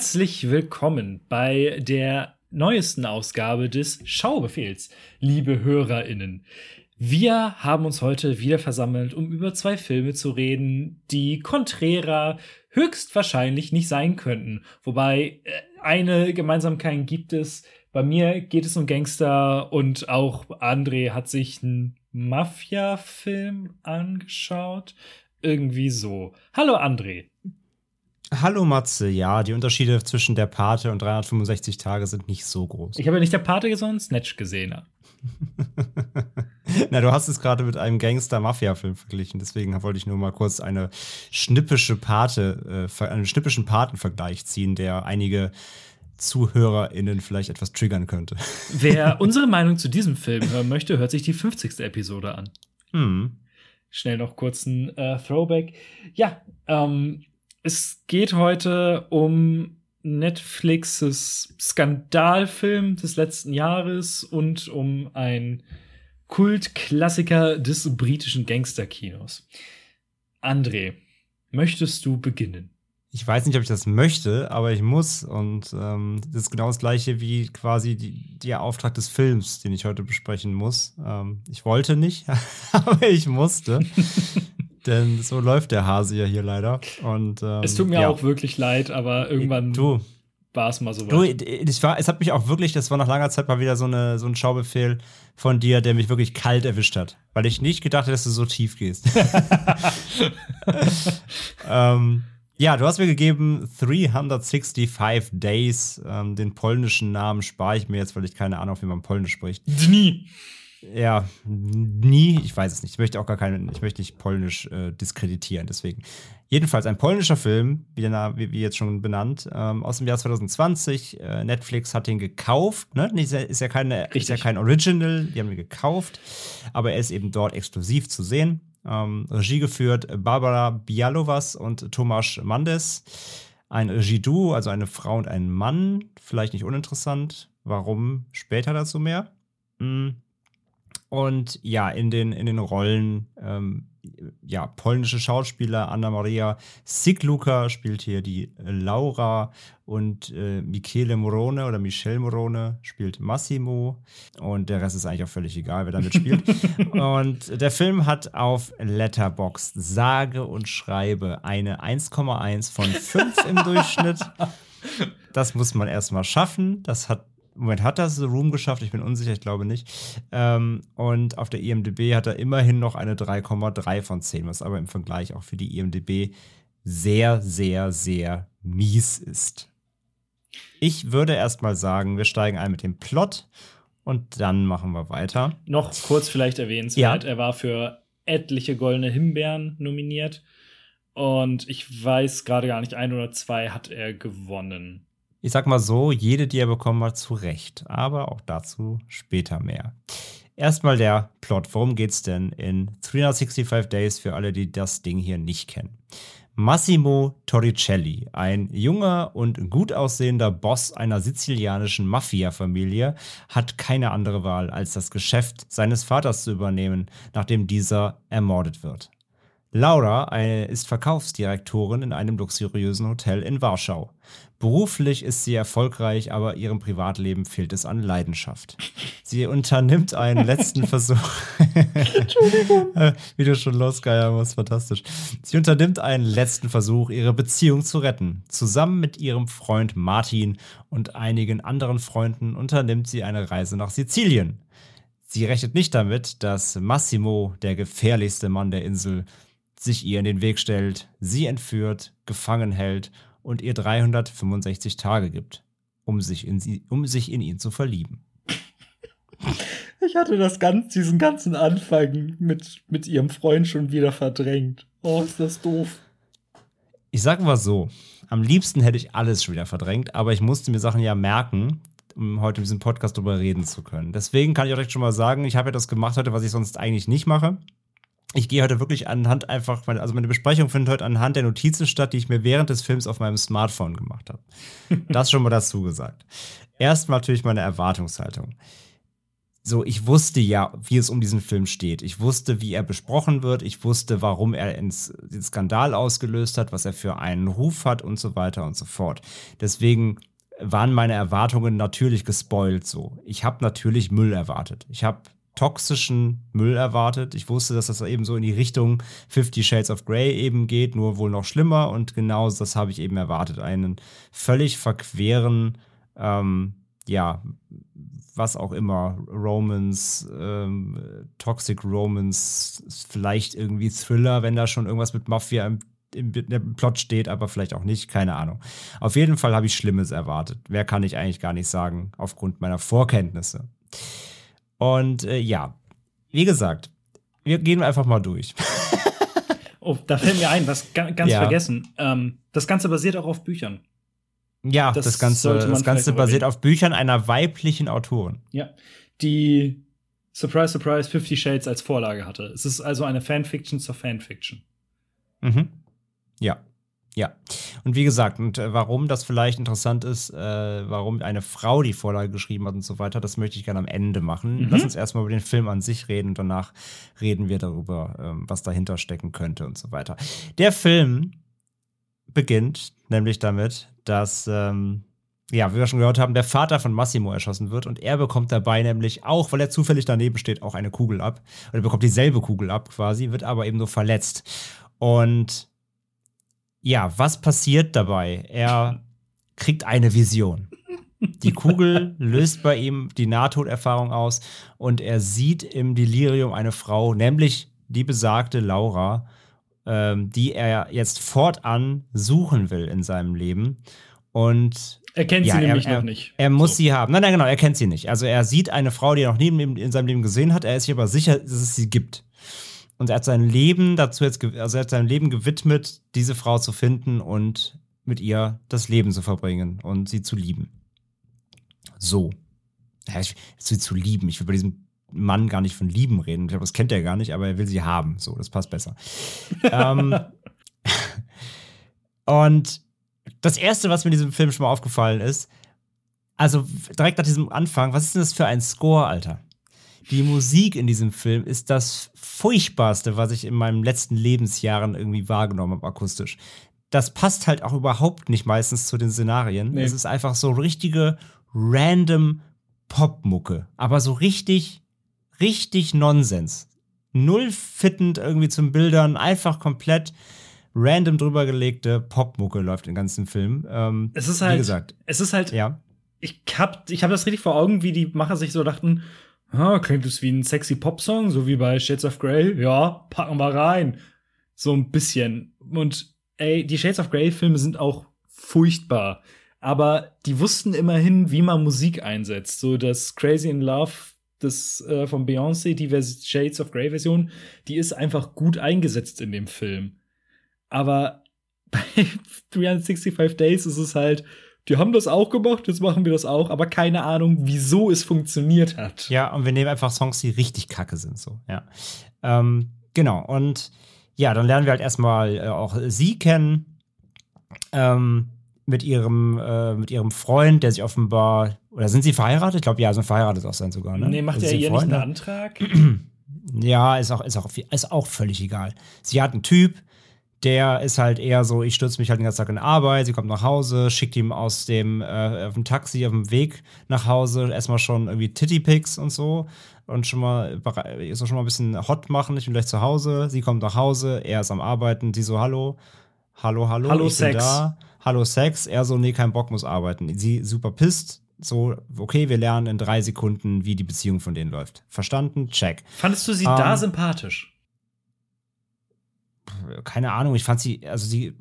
Herzlich willkommen bei der neuesten Ausgabe des Schaubefehls, liebe HörerInnen. Wir haben uns heute wieder versammelt, um über zwei Filme zu reden, die konträrer höchstwahrscheinlich nicht sein könnten. Wobei äh, eine Gemeinsamkeit gibt es. Bei mir geht es um Gangster und auch André hat sich einen Mafia-Film angeschaut. Irgendwie so. Hallo André. Hallo Matze, ja, die Unterschiede zwischen der Pate und 365 Tage sind nicht so groß. Ich habe ja nicht der Pate, sondern Snatch gesehen. Na, du hast es gerade mit einem Gangster-Mafia-Film verglichen, deswegen wollte ich nur mal kurz eine schnippische Pate, äh, einen schnippischen Patenvergleich ziehen, der einige ZuhörerInnen vielleicht etwas triggern könnte. Wer unsere Meinung zu diesem Film hören möchte, hört sich die 50. Episode an. Hm. Schnell noch kurz ein äh, Throwback. Ja, ähm, es geht heute um Netflixes Skandalfilm des letzten Jahres und um ein Kultklassiker des britischen Gangsterkinos. André, möchtest du beginnen? Ich weiß nicht, ob ich das möchte, aber ich muss. Und ähm, das ist genau das gleiche wie quasi die, der Auftrag des Films, den ich heute besprechen muss. Ähm, ich wollte nicht, aber ich musste. Denn so läuft der Hase ja hier leider. Und, ähm, es tut mir ja. auch wirklich leid, aber irgendwann du, war es mal so weit. Du, es, war, es hat mich auch wirklich, das war nach langer Zeit mal wieder so, eine, so ein Schaubefehl von dir, der mich wirklich kalt erwischt hat. Weil ich nicht gedacht hätte, dass du so tief gehst. ähm, ja, du hast mir gegeben 365 Days. Ähm, den polnischen Namen spare ich mir jetzt, weil ich keine Ahnung, wie man Polnisch spricht. Dni. Ja, nie, ich weiß es nicht. Ich möchte auch gar keinen, ich möchte nicht polnisch äh, diskreditieren, deswegen. Jedenfalls ein polnischer Film, wie, wie, wie jetzt schon benannt, ähm, aus dem Jahr 2020. Äh, Netflix hat ihn gekauft, ne? Ist ja, ist ja, keine, ist ja kein Original, die haben ihn gekauft, aber er ist eben dort exklusiv zu sehen. Ähm, Regie geführt Barbara Bialovas und Tomasz Mandes. Ein Regie-Duo, also eine Frau und ein Mann. Vielleicht nicht uninteressant. Warum später dazu mehr? Hm. Und ja, in den, in den Rollen, ähm, ja, polnische Schauspieler, Anna-Maria Sigluka spielt hier die Laura und äh, Michele Morone oder Michelle Morone spielt Massimo. Und der Rest ist eigentlich auch völlig egal, wer damit spielt. und der Film hat auf Letterboxd sage und schreibe eine 1,1 von 5 im Durchschnitt. Das muss man erstmal schaffen. Das hat Moment, hat das The Room geschafft? Ich bin unsicher, ich glaube nicht. Ähm, und auf der IMDb hat er immerhin noch eine 3,3 von 10, was aber im Vergleich auch für die IMDb sehr, sehr, sehr mies ist. Ich würde erstmal sagen, wir steigen ein mit dem Plot und dann machen wir weiter. Noch kurz vielleicht erwähnenswert, ja. er war für etliche goldene Himbeeren nominiert und ich weiß gerade gar nicht, ein oder zwei hat er gewonnen ich sag mal so, jede, die er bekommen hat, zu Recht. Aber auch dazu später mehr. Erstmal der Plot. Worum geht's denn in 365 Days für alle, die das Ding hier nicht kennen? Massimo Torricelli, ein junger und gut aussehender Boss einer sizilianischen Mafia-Familie, hat keine andere Wahl, als das Geschäft seines Vaters zu übernehmen, nachdem dieser ermordet wird. Laura ist Verkaufsdirektorin in einem luxuriösen Hotel in Warschau. Beruflich ist sie erfolgreich, aber ihrem Privatleben fehlt es an Leidenschaft. Sie unternimmt einen letzten Versuch. Entschuldigung. Wie du schon losgeiern musst, fantastisch. Sie unternimmt einen letzten Versuch, ihre Beziehung zu retten. Zusammen mit ihrem Freund Martin und einigen anderen Freunden unternimmt sie eine Reise nach Sizilien. Sie rechnet nicht damit, dass Massimo, der gefährlichste Mann der Insel, sich ihr in den Weg stellt, sie entführt, gefangen hält und ihr 365 Tage gibt, um sich in, sie, um sich in ihn zu verlieben. Ich hatte das ganz, diesen ganzen Anfang mit, mit ihrem Freund schon wieder verdrängt. Oh, ist das doof. Ich sag mal so, Am liebsten hätte ich alles schon wieder verdrängt, aber ich musste mir Sachen ja merken, um heute in diesem Podcast darüber reden zu können. Deswegen kann ich auch direkt schon mal sagen, ich habe ja das gemacht heute, was ich sonst eigentlich nicht mache. Ich gehe heute wirklich anhand einfach, also meine Besprechung findet heute anhand der Notizen statt, die ich mir während des Films auf meinem Smartphone gemacht habe. Das schon mal dazu gesagt. Erstmal natürlich meine Erwartungshaltung so, ich wusste ja, wie es um diesen Film steht. Ich wusste, wie er besprochen wird. Ich wusste, warum er ins, den Skandal ausgelöst hat, was er für einen Ruf hat und so weiter und so fort. Deswegen waren meine Erwartungen natürlich gespoilt so. Ich habe natürlich Müll erwartet. Ich habe toxischen Müll erwartet. Ich wusste, dass das eben so in die Richtung Fifty Shades of Grey eben geht, nur wohl noch schlimmer. Und genau das habe ich eben erwartet. Einen völlig verqueren, ähm, ja, was auch immer, Romans, ähm, Toxic Romans, vielleicht irgendwie Thriller, wenn da schon irgendwas mit Mafia im, im, im, Plot steht, aber vielleicht auch nicht, keine Ahnung. Auf jeden Fall habe ich Schlimmes erwartet. Wer kann ich eigentlich gar nicht sagen, aufgrund meiner Vorkenntnisse. Und äh, ja, wie gesagt, wir gehen einfach mal durch. oh, da fällt mir ein, was ganz ja. vergessen. Ähm, das Ganze basiert auch auf Büchern. Ja, das, das Ganze, das Ganze basiert auf Büchern einer weiblichen Autorin. Ja, die Surprise, Surprise, Fifty Shades als Vorlage hatte. Es ist also eine Fanfiction zur Fanfiction. Mhm. Ja. Ja. Und wie gesagt, und äh, warum das vielleicht interessant ist, äh, warum eine Frau die Vorlage geschrieben hat und so weiter, das möchte ich gerne am Ende machen. Mhm. Lass uns erstmal über den Film an sich reden und danach reden wir darüber, ähm, was dahinter stecken könnte und so weiter. Der Film beginnt nämlich damit, dass, ähm, ja, wie wir schon gehört haben, der Vater von Massimo erschossen wird und er bekommt dabei nämlich auch, weil er zufällig daneben steht, auch eine Kugel ab. Oder bekommt dieselbe Kugel ab quasi, wird aber eben nur verletzt. Und ja, was passiert dabei? Er kriegt eine Vision. Die Kugel löst bei ihm die Nahtoderfahrung aus und er sieht im Delirium eine Frau, nämlich die besagte Laura, ähm, die er jetzt fortan suchen will in seinem Leben. Und er kennt ja, sie nämlich er, noch nicht. Er muss so. sie haben. Nein, nein, genau, er kennt sie nicht. Also er sieht eine Frau, die er noch nie in seinem Leben gesehen hat. Er ist sich aber sicher, dass es sie gibt. Und er hat sein Leben dazu jetzt, also er hat sein Leben gewidmet, diese Frau zu finden und mit ihr das Leben zu verbringen und sie zu lieben. So. Ja, ich, sie zu lieben. Ich will bei diesem Mann gar nicht von Lieben reden. Ich glaube, das kennt er gar nicht, aber er will sie haben. So, das passt besser. ähm, und das Erste, was mir in diesem Film schon mal aufgefallen ist, also direkt nach diesem Anfang, was ist denn das für ein Score, Alter? Die Musik in diesem Film ist das furchtbarste, was ich in meinen letzten Lebensjahren irgendwie wahrgenommen habe, akustisch. Das passt halt auch überhaupt nicht meistens zu den Szenarien. Nee. Es ist einfach so richtige random Popmucke, aber so richtig richtig Nonsens. Null fittend irgendwie zum Bildern, einfach komplett random drüber gelegte Popmucke läuft im ganzen Film. Ähm, es ist halt, wie gesagt, es ist halt, ja. Ich hab, ich hab das richtig vor Augen, wie die Macher sich so dachten, ah, klingt das wie ein sexy Popsong, so wie bei Shades of Grey. Ja, packen wir rein. So ein bisschen. Und ey, die Shades of Grey Filme sind auch furchtbar. Aber die wussten immerhin, wie man Musik einsetzt. So das Crazy in Love das äh, von Beyoncé, die Vers Shades of Grey Version, die ist einfach gut eingesetzt in dem Film. Aber bei 365 Days ist es halt, die haben das auch gemacht, jetzt machen wir das auch, aber keine Ahnung, wieso es funktioniert hat. Ja, und wir nehmen einfach Songs, die richtig kacke sind, so, ja. Ähm, genau, und ja, dann lernen wir halt erstmal äh, auch sie kennen. Ähm, mit ihrem, äh, mit ihrem Freund, der sich offenbar, oder sind sie verheiratet? Ich glaube, ja, sind verheiratet auch sein sogar, ne? Nee, macht also er ihr nicht einen Antrag? ja, ist auch, ist, auch, ist auch völlig egal. Sie hat einen Typ, der ist halt eher so, ich stürze mich halt den ganzen Tag in Arbeit, sie kommt nach Hause, schickt ihm aus dem, äh, auf dem Taxi, auf dem Weg nach Hause erstmal schon irgendwie Titty-Pics und so und schon mal, ist schon mal ein bisschen hot machen, ich bin gleich zu Hause, sie kommt nach Hause, er ist am Arbeiten, sie so, hallo, hallo, hallo, hallo ich Sex. bin da. Hallo Sex, er so, nee, kein Bock, muss arbeiten. Sie super pisst, so, okay, wir lernen in drei Sekunden, wie die Beziehung von denen läuft. Verstanden? Check. Fandest du sie ähm, da sympathisch? Keine Ahnung, ich fand sie, also sie,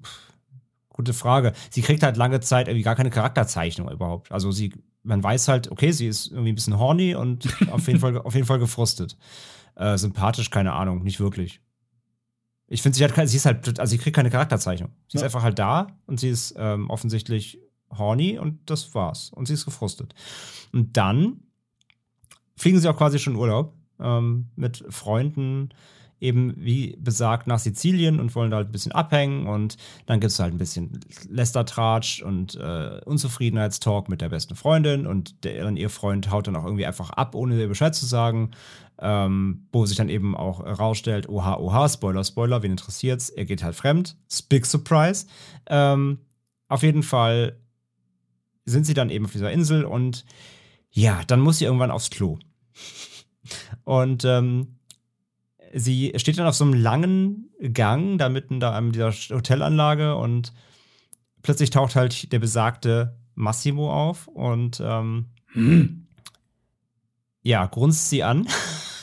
gute Frage. Sie kriegt halt lange Zeit irgendwie gar keine Charakterzeichnung überhaupt. Also sie, man weiß halt, okay, sie ist irgendwie ein bisschen horny und auf jeden Fall, auf jeden Fall gefrustet. Äh, sympathisch, keine Ahnung, nicht wirklich. Ich finde, sie hat, sie ist halt, also sie kriegt keine Charakterzeichnung. Sie Ja. ist einfach halt da und sie ist ähm, offensichtlich horny und das war's. Und sie ist gefrustet. Und dann fliegen sie auch quasi schon in Urlaub ähm, mit Freunden, eben wie besagt nach Sizilien und wollen da halt ein bisschen abhängen und dann gibt es halt ein bisschen Lästertratsch und äh, Unzufriedenheitstalk mit der besten Freundin und der, dann ihr Freund haut dann auch irgendwie einfach ab, ohne ihr Bescheid zu sagen, ähm, wo sich dann eben auch herausstellt, oha, oha, Spoiler, Spoiler, wen interessiert's, er geht halt fremd, big surprise. Ähm, auf jeden Fall sind sie dann eben auf dieser Insel und ja, dann muss sie irgendwann aufs Klo. Und ähm, sie steht dann auf so einem langen Gang, da mitten da an dieser Hotelanlage und plötzlich taucht halt der besagte Massimo auf und ähm, Hm. ja, grunzt sie an.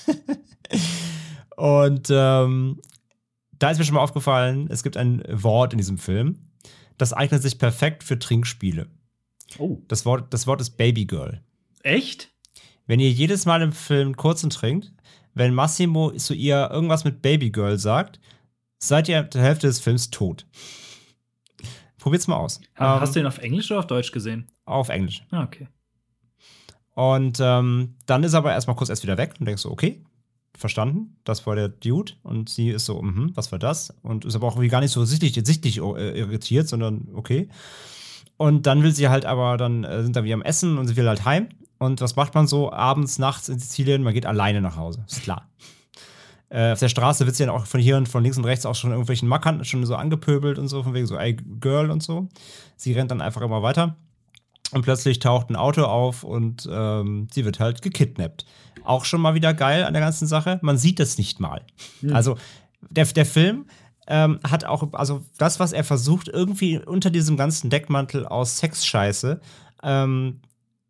und ähm, da ist mir schon mal aufgefallen, es gibt ein Wort in diesem Film, das eignet sich perfekt für Trinkspiele. Oh. Das Wort, das Wort ist Babygirl. Echt? Wenn ihr jedes Mal im Film kurzen trinkt, wenn Massimo zu ihr irgendwas mit Babygirl sagt, seid ihr der Hälfte des Films tot. Probiert's mal aus. Ha- Hast du Ähm, ihn auf Englisch oder auf Deutsch gesehen? auf Englisch. Ah, okay. Und ähm, dann ist er aber erstmal kurz erst wieder weg und denkst so, okay, verstanden, das war der Dude. Und sie ist so, mhm, was war das? Und ist aber auch irgendwie gar nicht so sichtlich, sichtlich äh, irritiert, sondern okay. Und dann will sie halt aber, dann äh, sind da wieder am Essen und sie will halt heim. Und was macht man so abends, nachts in Sizilien? Man geht alleine nach Hause, ist klar. Äh, auf der Straße wird sie dann auch von hier und von links und rechts auch schon irgendwelchen Mackern schon so angepöbelt und so, von wegen so, ey, Girl und so. Sie rennt dann einfach immer weiter. Und plötzlich taucht ein Auto auf und ähm, sie wird halt gekidnappt. Auch schon mal wieder geil an der ganzen Sache. Man sieht das nicht mal. Also der, der Film ähm, hat auch, also das, was er versucht, irgendwie unter diesem ganzen Deckmantel aus Sexscheiße ähm,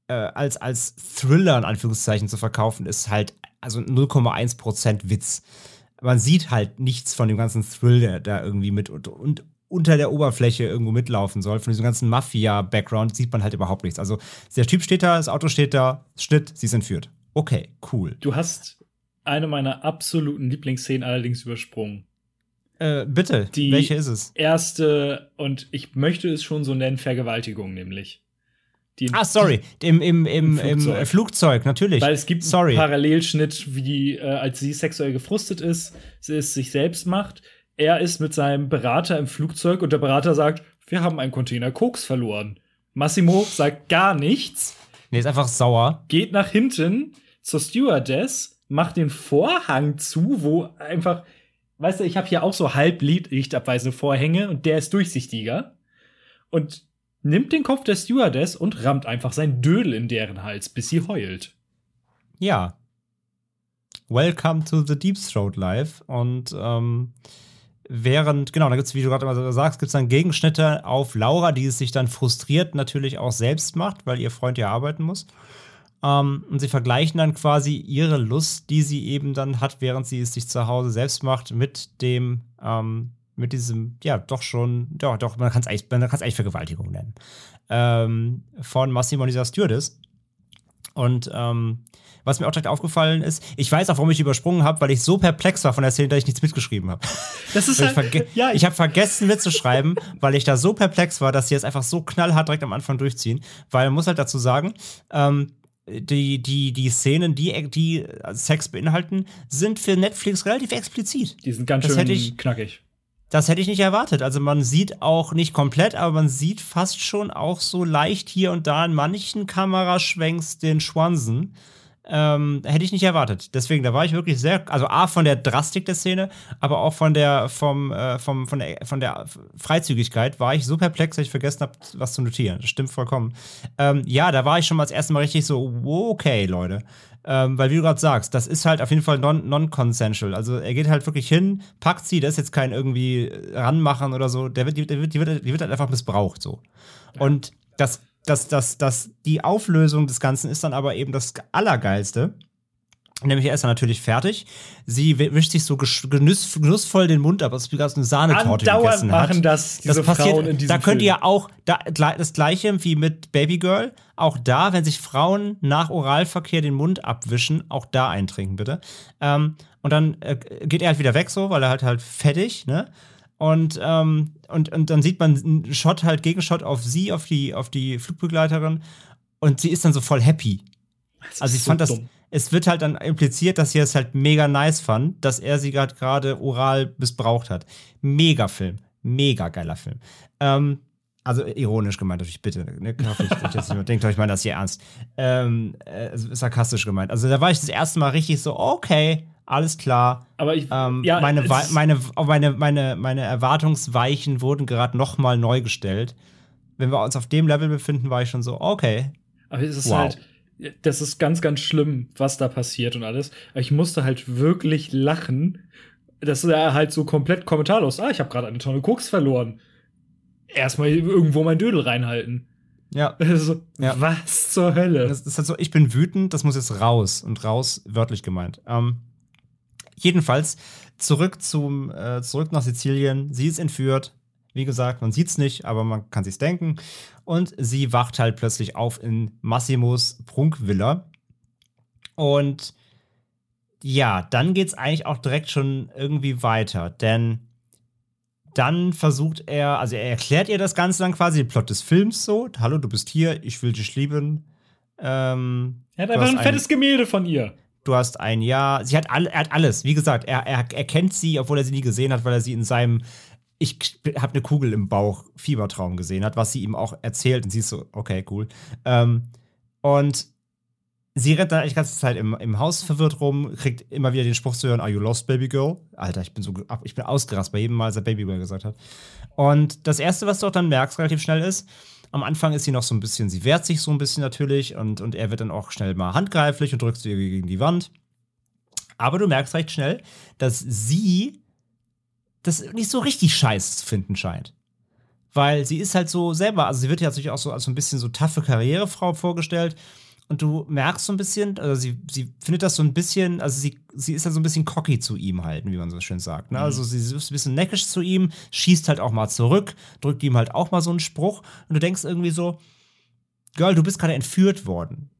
äh, als, als Thriller in Anführungszeichen zu verkaufen, ist halt also 0,1% Witz. Man sieht halt nichts von dem ganzen Thrill, der da irgendwie mit und, und unter der Oberfläche irgendwo mitlaufen soll. Von diesem ganzen Mafia-Background sieht man halt überhaupt nichts. Also der Typ steht da, das Auto steht da, Schnitt, sie ist entführt. Okay, cool. Du hast eine meiner absoluten Lieblingsszenen allerdings übersprungen. Äh, bitte, Die- welche ist es? Erste, und ich möchte es schon so nennen, Vergewaltigung nämlich. Die, Ah, sorry, im, im, im, Im im Flugzeug. Flugzeug. natürlich. Weil es gibt sorry. einen Parallelschnitt, wie äh, als sie sexuell gefrustet ist, sie es sich selbst macht. Er ist mit seinem Berater im Flugzeug und der Berater sagt, wir haben einen Container Koks verloren. Massimo sagt gar nichts, Nee, ist einfach sauer. geht nach hinten zur Stewardess, macht den Vorhang zu, wo einfach, weißt du, ich habe hier auch so halb lichtabweisende Vorhänge und der ist durchsichtiger und nimmt den Kopf der Stewardess und rammt einfach sein Dödel in deren Hals, bis sie heult. Ja. Welcome to the Deep Throat Live. Und ähm, während, genau, da gibt es, wie du gerade immer sagst, gibt es dann Gegenschnitte auf Laura, die es sich dann frustriert natürlich auch selbst macht, weil ihr Freund ja arbeiten muss. Ähm, und sie vergleichen dann quasi ihre Lust, die sie eben dann hat, während sie es sich zu Hause selbst macht, mit dem, ähm, mit diesem, ja, doch schon, doch, doch, man kann es eigentlich, man eigentlich Vergewaltigung nennen. Ähm, von Massimo dieser Stewardess. Und ähm, was mir auch direkt aufgefallen ist, ich weiß auch, warum ich übersprungen habe, weil ich so perplex war von der Szene, dass ich nichts mitgeschrieben habe. Das ist Ich, halt, ja, ich habe vergessen mitzuschreiben, weil ich da so perplex war, dass sie es einfach so knallhart direkt am Anfang durchziehen. Weil man muss halt dazu sagen, ähm, die, die, die Szenen, die, die Sex beinhalten, sind für Netflix relativ explizit. Die sind ganz Das schön ich- knackig. Das hätte ich nicht erwartet. Also man sieht auch nicht komplett, aber man sieht fast schon auch so leicht hier und da in manchen Kameraschwenks den Schwansen. Ähm, hätte ich nicht erwartet. Deswegen, da war ich wirklich sehr, also A, von der Drastik der Szene, aber auch von der, vom, äh, vom, von der, von der Freizügigkeit war ich so perplex, dass ich vergessen habe, was zu notieren. Das stimmt vollkommen. Ähm, ja, da war ich schon mal das erste Mal richtig so, okay, Leute. Ähm, weil, wie du gerade sagst, das ist halt auf jeden Fall non- non-consensual. also, er geht halt wirklich hin, packt sie, das ist jetzt kein irgendwie ranmachen oder so. Der wird, die, der wird, die, wird, die wird halt einfach missbraucht, so. Und das, das, das, das, die Auflösung des Ganzen ist dann aber eben das Allergeilste. Nämlich er ist dann natürlich fertig. Sie wi- wischt sich so genuss, genussvoll den Mund ab, als ob sie eine Sahnetorte Andauernd gegessen hat. machen das diese Frauen in diesem Da könnt Film. ihr auch da, das gleiche wie mit Baby Girl. Auch da, wenn sich Frauen nach Oralverkehr den Mund abwischen, auch da eintrinken, bitte. Ähm, Und dann äh, geht er halt wieder weg, so, weil er halt halt fettig, ne? Und, ähm, und, und dann sieht man einen Shot halt, Gegenshot auf sie, auf die, auf die Flugbegleiterin. Und sie ist dann so voll happy. Also ich so fand das, dumm. Es wird halt dann impliziert, dass sie es halt mega nice fand, dass er sie grad gerade oral missbraucht hat. Mega Film. Mega geiler Film. Ähm, also ironisch gemeint, natürlich, bitte. Ne? Hoffe ich, dass jetzt niemand denkt, ich meine das hier ernst. Ähm, äh, sarkastisch gemeint. Also da war ich das erste Mal richtig so, okay, alles klar. Aber ich, Ähm, ja, meine, meine, meine, meine, meine Erwartungsweichen wurden gerade noch mal neu gestellt. Wenn wir uns auf dem Level befinden, war ich schon so, okay. Aber es ist Wow. halt, das ist ganz, ganz schlimm, was da passiert und alles. Aber ich musste halt wirklich lachen, dass er halt so komplett kommentarlos, ah, ich habe gerade eine Tonne Koks verloren. Erstmal irgendwo mein Dödel reinhalten. Ja. Also, Ja. Was zur Hölle? Das ist halt so, ich bin wütend, das muss jetzt raus. Und raus wörtlich gemeint. Ähm, jedenfalls, zurück zum, äh, zurück nach Sizilien. Sie ist entführt. Wie gesagt, man sieht's nicht, aber man kann sich's denken. Und sie wacht halt plötzlich auf in Massimos Prunkvilla. Und ja, dann geht's eigentlich auch direkt schon irgendwie weiter, denn dann versucht er, also er erklärt ihr das Ganze dann quasi, den Plot des Films so. Hallo, du bist hier, ich will dich lieben. Ähm, er hat einfach ein fettes Gemälde von ihr. du hast ein Jahr. Sie hat, all, er hat alles. Wie gesagt, er, er, er kennt sie, obwohl er sie nie gesehen hat, weil er sie in seinem Ich habe eine Kugel im Bauch Fiebertraum gesehen hat, was sie ihm auch erzählt. Und sie ist so, okay, cool. Ähm, und sie rennt dann eigentlich die ganze Zeit im, im Haus verwirrt rum, kriegt immer wieder den Spruch zu hören, Are you lost, baby girl? Alter, ich bin so ich bin ausgerastet bei jedem Mal, als er Baby Girl gesagt hat. Und das Erste, was du auch dann merkst, relativ schnell ist, am Anfang ist sie noch so ein bisschen, sie wehrt sich so ein bisschen natürlich und, und er wird dann auch schnell mal handgreiflich und drückt sie gegen die Wand. Aber du merkst recht schnell, dass sie das nicht so richtig scheiß zu finden scheint. Weil sie ist halt so selber, also sie wird ja natürlich auch so als so ein bisschen so taffe Karrierefrau vorgestellt. Und du merkst so ein bisschen, also sie, sie findet das so ein bisschen, also sie, sie ist ja so ein bisschen cocky zu ihm halten, wie man so schön sagt. Ne? Also sie ist ein bisschen neckisch zu ihm, schießt halt auch mal zurück, drückt ihm halt auch mal so einen Spruch. Und du denkst irgendwie so, Girl, du bist gerade entführt worden.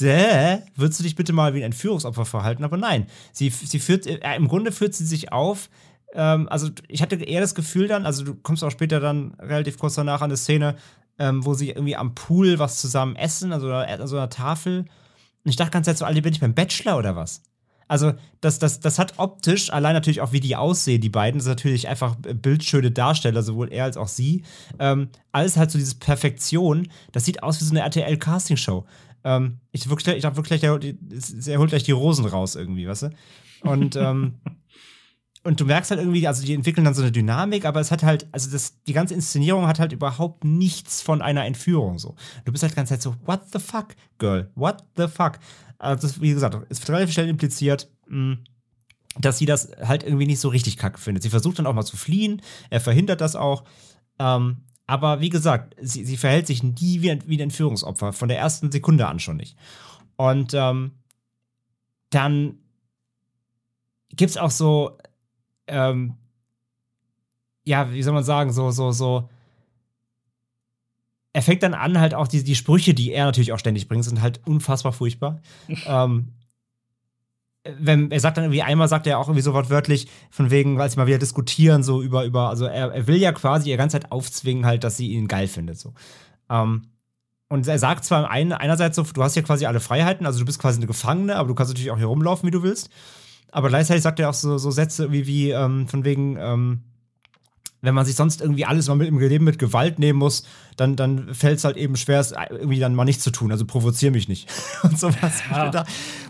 Däh, würdest du dich bitte mal wie ein Entführungsopfer verhalten? Aber nein, sie, sie führt, äh, im Grunde führt sie sich auf. Ähm, also ich hatte eher das Gefühl dann, also du kommst auch später dann relativ kurz danach an eine Szene, ähm, wo sie irgendwie am Pool was zusammen essen, also an so einer Tafel. Und ich dachte ganz Zeit so, Alter, bin ich beim Bachelor oder was? Also, das, das, das hat optisch, allein natürlich auch, wie die aussehen, die beiden, das ist natürlich einfach bildschöne Darsteller, sowohl er als auch sie. Ähm, alles halt so diese Perfektion. Das sieht aus wie so eine RTL-Castingshow. Ähm, ich wirklich, ich dachte wirklich, der holt gleich die Rosen raus irgendwie, weißt du? Und, ähm, und du merkst halt irgendwie, also die entwickeln dann so eine Dynamik, aber es hat halt, also das, die ganze Inszenierung hat halt überhaupt nichts von einer Entführung so. Du bist halt die ganze Zeit so, what the fuck, girl, what the fuck? Also wie gesagt, es wird relativ schnell impliziert, mh, dass sie das halt irgendwie nicht so richtig kacke findet. Sie versucht dann auch mal zu fliehen, er verhindert das auch. Ähm, aber wie gesagt, sie, sie verhält sich nie wie ein, wie ein Entführungsopfer, von der ersten Sekunde an schon nicht. Und ähm, dann gibt es auch so, ähm, ja, wie soll man sagen, so, so, so. Er fängt dann an, halt auch die, die Sprüche, die er natürlich auch ständig bringt, sind halt unfassbar furchtbar. ähm, wenn, er sagt dann irgendwie, einmal sagt er auch irgendwie so wortwörtlich, von wegen, weil sie mal wieder diskutieren, so über, über, also er, er will ja quasi ihr ganze Zeit aufzwingen, halt, dass sie ihn geil findet, so. Ähm, und er sagt zwar ein, einerseits so, du hast ja quasi alle Freiheiten, also du bist quasi eine Gefangene, aber du kannst natürlich auch hier rumlaufen, wie du willst. Aber gleichzeitig sagt er auch so, so Sätze wie, wie ähm, von wegen, ähm, wenn man sich sonst irgendwie alles mal mit im Leben mit Gewalt nehmen muss, dann, dann fällt es halt eben schwer, es irgendwie dann mal nichts zu tun. Also provozier mich nicht. Und sowas. Ja. Da,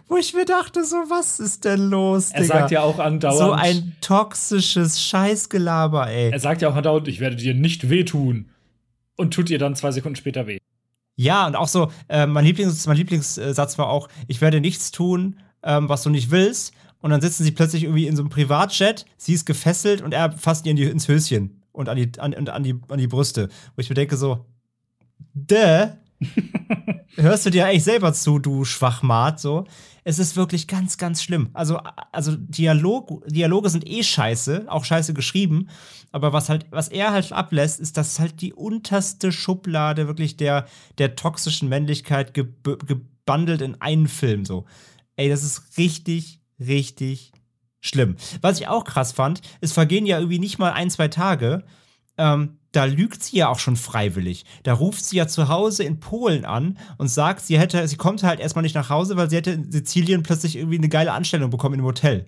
wo ich mir dachte, so, was ist denn los, Er Digga? sagt ja auch andauernd. so ein toxisches Scheißgelaber, ey. er sagt ja auch andauernd, ich werde dir nicht wehtun. Und tut ihr dann zwei Sekunden später weh. Ja, und auch so, äh, mein, Lieblings, mein Lieblingssatz war auch, ich werde nichts tun, ähm, was du nicht willst. Und dann sitzen sie plötzlich irgendwie in so einem Privatjet, sie ist gefesselt und er fasst ihr in die, ins Höschen und an die, an, und an, die, an die Brüste. Wo ich mir denke so, däh, hörst du dir eigentlich selber zu, du Schwachmat, so. Es ist wirklich ganz, ganz schlimm. Also, also Dialog, Dialoge sind eh scheiße, auch scheiße geschrieben. Aber was halt, was er halt ablässt, ist, dass halt die unterste Schublade wirklich der, der toxischen Männlichkeit ge gebundelt in einen Film so. Ey, das ist richtig, richtig schlimm. Was ich auch krass fand, es vergehen ja irgendwie nicht mal ein, zwei Tage. Ähm, da lügt sie ja auch schon freiwillig. Da ruft sie ja zu Hause in Polen an und sagt, sie hätte, sie kommt halt erstmal nicht nach Hause, weil sie hätte in Sizilien plötzlich irgendwie eine geile Anstellung bekommen in einem Hotel.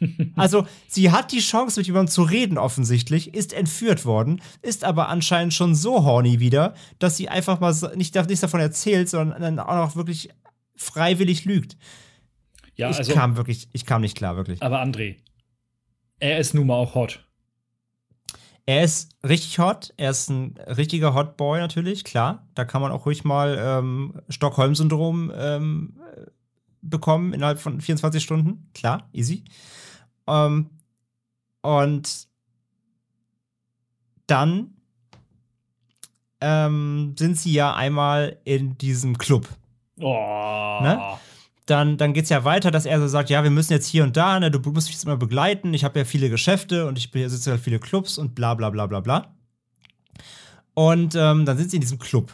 also, sie hat die Chance, mit jemandem zu reden, offensichtlich, ist entführt worden, ist aber anscheinend schon so horny wieder, dass sie einfach mal nicht, nichts davon erzählt, sondern dann auch noch wirklich freiwillig lügt. Ja, ich also, kam wirklich, ich kam nicht klar, wirklich. Aber André, er ist nun mal auch hot. Er ist richtig hot. Er ist ein richtiger Hotboy natürlich, klar. Da kann man auch ruhig mal ähm, Stockholm-Syndrom ähm, bekommen innerhalb von 24 Stunden. Klar, easy. Ähm, und dann ähm, sind sie ja einmal in diesem Club. Oh. Ne? Dann, dann geht es ja weiter, dass er so sagt, ja, wir müssen jetzt hier und da, ne, du musst mich jetzt immer begleiten, ich habe ja viele Geschäfte und ich sitze halt viele Clubs und bla bla bla bla bla. Und ähm, dann sind sie in diesem Club.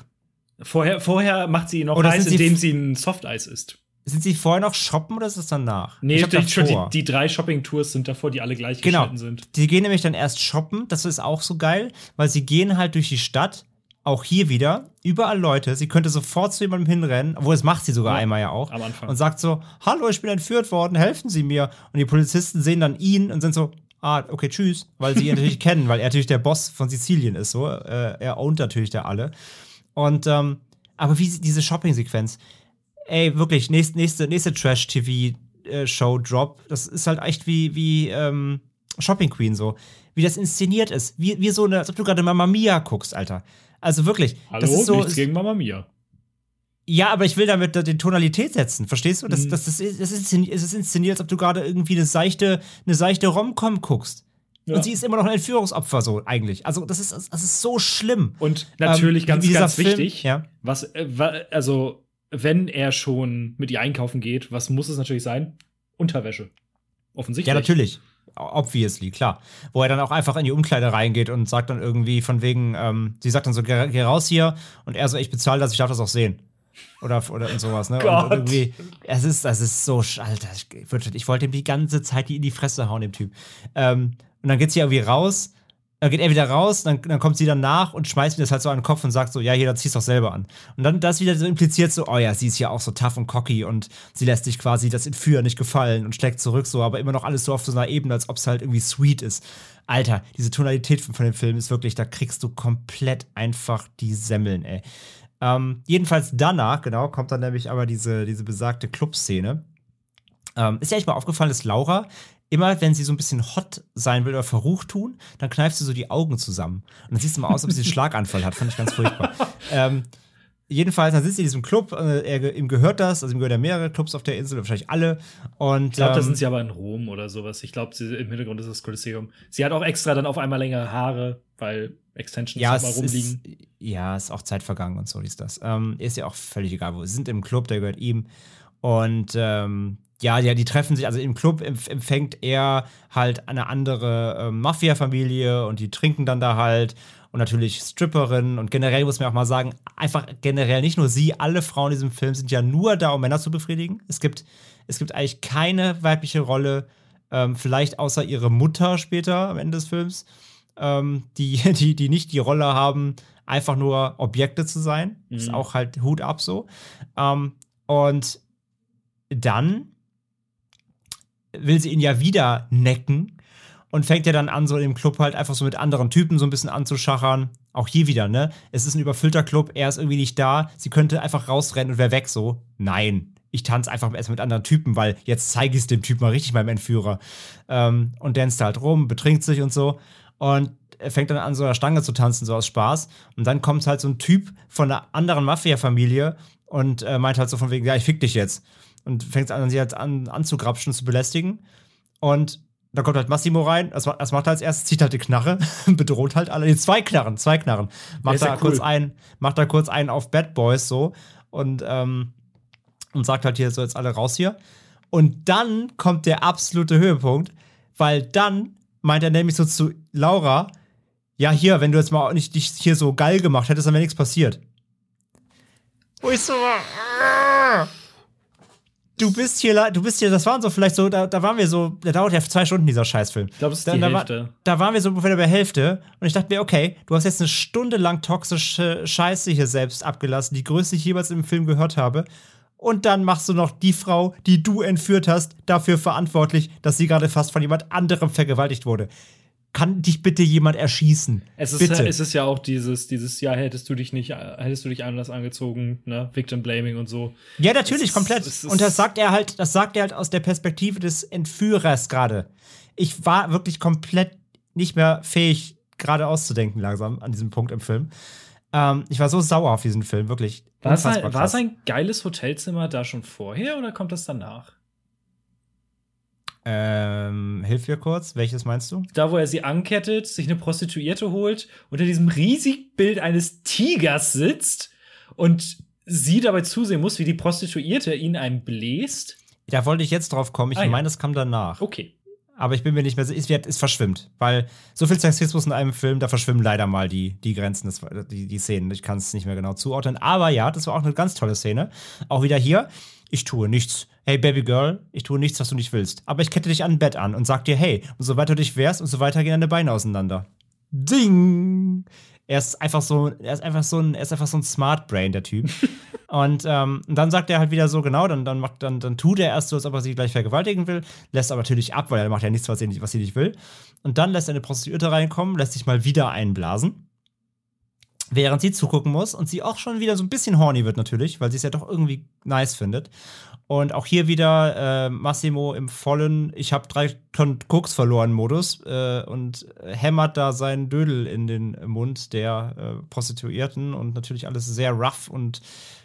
Vorher, vorher macht sie ihn noch heiß, indem sie ein Softeis isst. Sind sie vorher noch shoppen oder ist es danach? Nee, die, schon die, die, drei Shopping-Tours sind davor, die alle gleich genau. geschnitten sind. Die gehen nämlich dann erst shoppen, das ist auch so geil, weil sie gehen halt durch die Stadt, auch hier wieder, überall Leute, sie könnte sofort zu jemandem hinrennen, obwohl das macht sie sogar ja, einmal ja auch. Am Anfang. Und sagt so, hallo, ich bin entführt worden, helfen Sie mir. Und die Polizisten sehen dann ihn und sind so, ah, okay, tschüss, weil sie ihn natürlich kennen, weil er natürlich der Boss von Sizilien ist, so. Äh, er ownt natürlich da alle. Und, ähm, aber wie diese Shopping-Sequenz, ey, wirklich, nächste, nächste, nächste Trash-TV-Show-Drop. Das ist halt echt wie, wie ähm, Shopping Queen so. Wie das inszeniert ist. Wie, wie so eine, als ob du gerade Mama Mia guckst, Alter. Also wirklich. Hallo, das ist so, nichts gegen Mama Mia. Ja, aber ich will damit die Tonalität setzen, verstehst du? Das, das, das, ist, das ist, ist inszeniert, als ob du gerade irgendwie eine seichte, eine seichte Rom-Com guckst. Ja. Und sie ist immer noch ein Entführungsopfer, so eigentlich. Also, das ist, das ist so schlimm. Und natürlich ähm, ganz, ganz Film, wichtig, ja. was, äh, also wenn er schon mit ihr einkaufen geht, was muss es natürlich sein? Unterwäsche. Offensichtlich. Ja, natürlich. Obviously, klar. Wo er dann auch einfach in die Umkleide reingeht und sagt dann irgendwie von wegen, ähm, sie sagt dann so, geh, geh raus hier und er so, ich bezahle das, ich darf das auch sehen. Oder, oder und sowas, ne? Gott. Und irgendwie, es ist, das ist so, Alter, ich, ich wollte ihm die ganze Zeit die in die Fresse hauen, dem Typ. Ähm, und dann geht sie irgendwie raus dann geht er wieder raus, dann, dann kommt sie dann nach und schmeißt mir das halt so an den Kopf und sagt so, ja, hier, dann zieh's doch selber an. Und dann das wieder so impliziert so, oh ja, sie ist ja auch so tough und cocky und sie lässt sich quasi das Entführen nicht gefallen und schlägt zurück so, aber immer noch alles so auf so einer Ebene, als ob es halt irgendwie sweet ist. Alter, diese Tonalität von, von dem Film ist wirklich, da kriegst du komplett einfach die Semmeln, ey. Ähm, jedenfalls danach, genau, kommt dann nämlich aber diese, diese besagte Clubszene. Ähm, ist ja echt mal aufgefallen, dass Laura immer wenn sie so ein bisschen hot sein will oder verrucht tun, dann kneift sie so die Augen zusammen. Und dann siehst du mal aus, ob sie einen Schlaganfall hat. Fand ich ganz furchtbar. ähm, jedenfalls, dann sitzt sie in diesem Club, äh, er, ihm gehört das, also ihm gehören ja mehrere Clubs auf der Insel, wahrscheinlich alle. Und, ich glaube, ähm, da sind sie aber in Rom oder sowas. Ich glaube, im Hintergrund ist das Kolosseum. Sie hat auch extra dann auf einmal längere Haare, weil Extensions ja, immer rumliegen. Ist, ja, ist auch Zeit vergangen und so ist das. Ähm, ist ja auch völlig egal, wo. Sie sind im Club, der gehört ihm. Und ähm, ja, ja, die treffen sich, also im Club empfängt er halt eine andere äh, Mafia-Familie und die trinken dann da halt und natürlich Stripperinnen und generell muss man auch mal sagen, einfach generell nicht nur sie, alle Frauen in diesem Film sind ja nur da, um Männer zu befriedigen. Es gibt, es gibt eigentlich keine weibliche Rolle, ähm, vielleicht außer ihre Mutter später am Ende des Films, ähm, die, die, die nicht die Rolle haben, einfach nur Objekte zu sein. Mhm. Ist auch halt Hut ab so. Ähm, und dann will sie ihn ja wieder necken und fängt ja dann an, so im Club halt einfach so mit anderen Typen so ein bisschen anzuschachern. Auch hier wieder, ne? Es ist ein überfüllter Club, er ist irgendwie nicht da, sie könnte einfach rausrennen und wäre weg so. Nein, ich tanze einfach erst mit anderen Typen, weil jetzt zeige ich es dem Typ mal richtig, meinem Entführer. Ähm, und danst halt rum, betrinkt sich und so. Und fängt dann an, so einer Stange zu tanzen, so aus Spaß. Und dann kommt halt so ein Typ von einer anderen Mafia-Familie und äh, meint halt so von wegen, ja, ich fick dich jetzt und fängt an, sie halt an, anzugrapschen, zu belästigen. Und dann kommt halt Massimo rein, das, das macht er als erstes, zieht halt die Knarre, bedroht halt alle. Nee, zwei Knarren, zwei Knarren. Macht da ja kurz einen, macht da kurz einen auf Bad Boys so und, ähm, und sagt halt hier so jetzt alle raus hier. Und dann kommt der absolute Höhepunkt, weil dann meint er nämlich so zu Laura, ja, hier, wenn du jetzt mal nicht dich hier so geil gemacht hättest, dann wäre nichts passiert. Wo ich so, du bist hier, du bist hier, das waren so vielleicht so, da, da waren wir so, da dauert ja zwei Stunden dieser Scheißfilm. Ich glaube, es ist Da, die da, Hälfte. war, da waren wir so ungefähr bei der Hälfte und ich dachte mir, okay, du hast jetzt eine Stunde lang toxische Scheiße hier selbst abgelassen, die größte, die ich jemals im Film gehört habe. Und dann machst du noch die Frau, die du entführt hast, dafür verantwortlich, dass sie gerade fast von jemand anderem vergewaltigt wurde. Kann dich bitte jemand erschießen? Es ist, bitte. es ist ja auch dieses, dieses, ja, hättest du dich nicht, hättest du dich anders angezogen, ne? Victim Blaming und so. Ja, natürlich, Es komplett. es ist- und das sagt er halt, das sagt er halt aus der Perspektive des Entführers gerade. Ich war wirklich komplett nicht mehr fähig, gerade auszudenken langsam an diesem Punkt im Film. Ähm, ich war so sauer auf diesen Film, wirklich. War es Unfassbar ein, war sein geiles Hotelzimmer da schon vorher oder kommt das danach? Ähm, hilf mir kurz, welches meinst du? Da, wo er sie ankettet, sich eine Prostituierte holt, unter diesem riesigen Bild eines Tigers sitzt und sie dabei zusehen muss, wie die Prostituierte ihn einem bläst. Da wollte ich jetzt drauf kommen. Ich Ah, ja. meine, das kam danach. Okay. Aber ich bin mir nicht mehr sicher. Es, verschwimmt. Weil so viel Sexismus in einem Film, da verschwimmen leider mal die, die Grenzen, des, die, die Szenen. Ich kann es nicht mehr genau zuordnen. Aber ja, das war auch eine ganz tolle Szene. Auch wieder hier. Ich tue nichts. Hey, Baby Girl, ich tue nichts, was du nicht willst. Aber ich kette dich an ein Bett an und sag dir, hey, umso weiter du dich wehrst, umso weiter gehen deine Beine auseinander. Ding! Er ist einfach so, er ist einfach so ein, er ist einfach so ein Smart Brain, der Typ. und, ähm, und dann sagt er halt wieder so, genau, dann, dann, macht, dann, dann tut er erst so, als ob er sie gleich vergewaltigen will, lässt aber natürlich ab, weil er macht ja nichts, was sie nicht, was sie nicht will. Und dann lässt er eine Prostituierte reinkommen, lässt sich mal wieder einblasen. Während sie zugucken muss und sie auch schon wieder so ein bisschen horny wird, natürlich, weil sie es ja doch irgendwie nice findet. Und auch hier wieder äh, Massimo im vollen Ich habe drei Tonnen Koks verloren Modus äh, und hämmert da seinen Dödel in den Mund der äh, Prostituierten und natürlich alles sehr rough und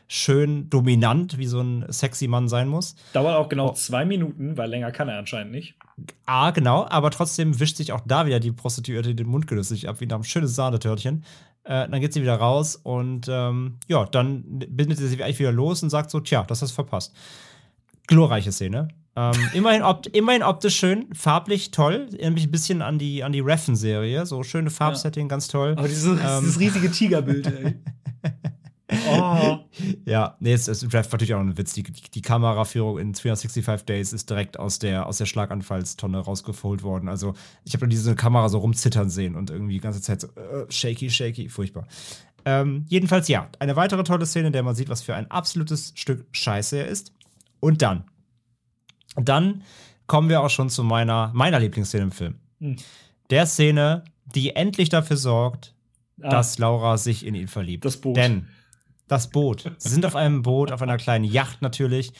schön dominant, wie so ein sexy Mann sein muss. Dauert auch genau Oh. zwei Minuten, weil länger kann er anscheinend nicht. Ah, genau, aber trotzdem wischt sich auch da wieder die Prostituierte den Mund genüsslich ab, wie nach einem schönes Sahnetörtchen. Äh, dann geht sie wieder raus und ähm, ja, dann bindet sie sich eigentlich wieder los und sagt so: Tja, das hast du verpasst. Glorreiche Szene. Ähm, immerhin, opt immerhin optisch schön, farblich toll. Erinnert mich ein bisschen an die, an die Reffen-Serie. So schöne Farbsetting, ganz toll. Aber dieses, Ähm. dieses riesige Tigerbild, ey. oh. Ja, nee, es ist Draft natürlich auch ein Witz. Die, die, die Kameraführung in 365 Days ist direkt aus der, aus der Schlaganfallstonne rausgeholt worden. Also, ich habe diese Kamera so rumzittern sehen und irgendwie die ganze Zeit so äh, shaky, shaky, furchtbar. Ähm, jedenfalls, ja, eine weitere tolle Szene, in der man sieht, was für ein absolutes Stück Scheiße er ist. Und dann, dann kommen wir auch schon zu meiner, meiner Lieblingsszene im Film. Hm. Der Szene, die endlich dafür sorgt, Ah, dass Laura sich in ihn verliebt. Das Boot. Denn das Boot. Sie sind auf einem Boot, auf einer kleinen Yacht natürlich.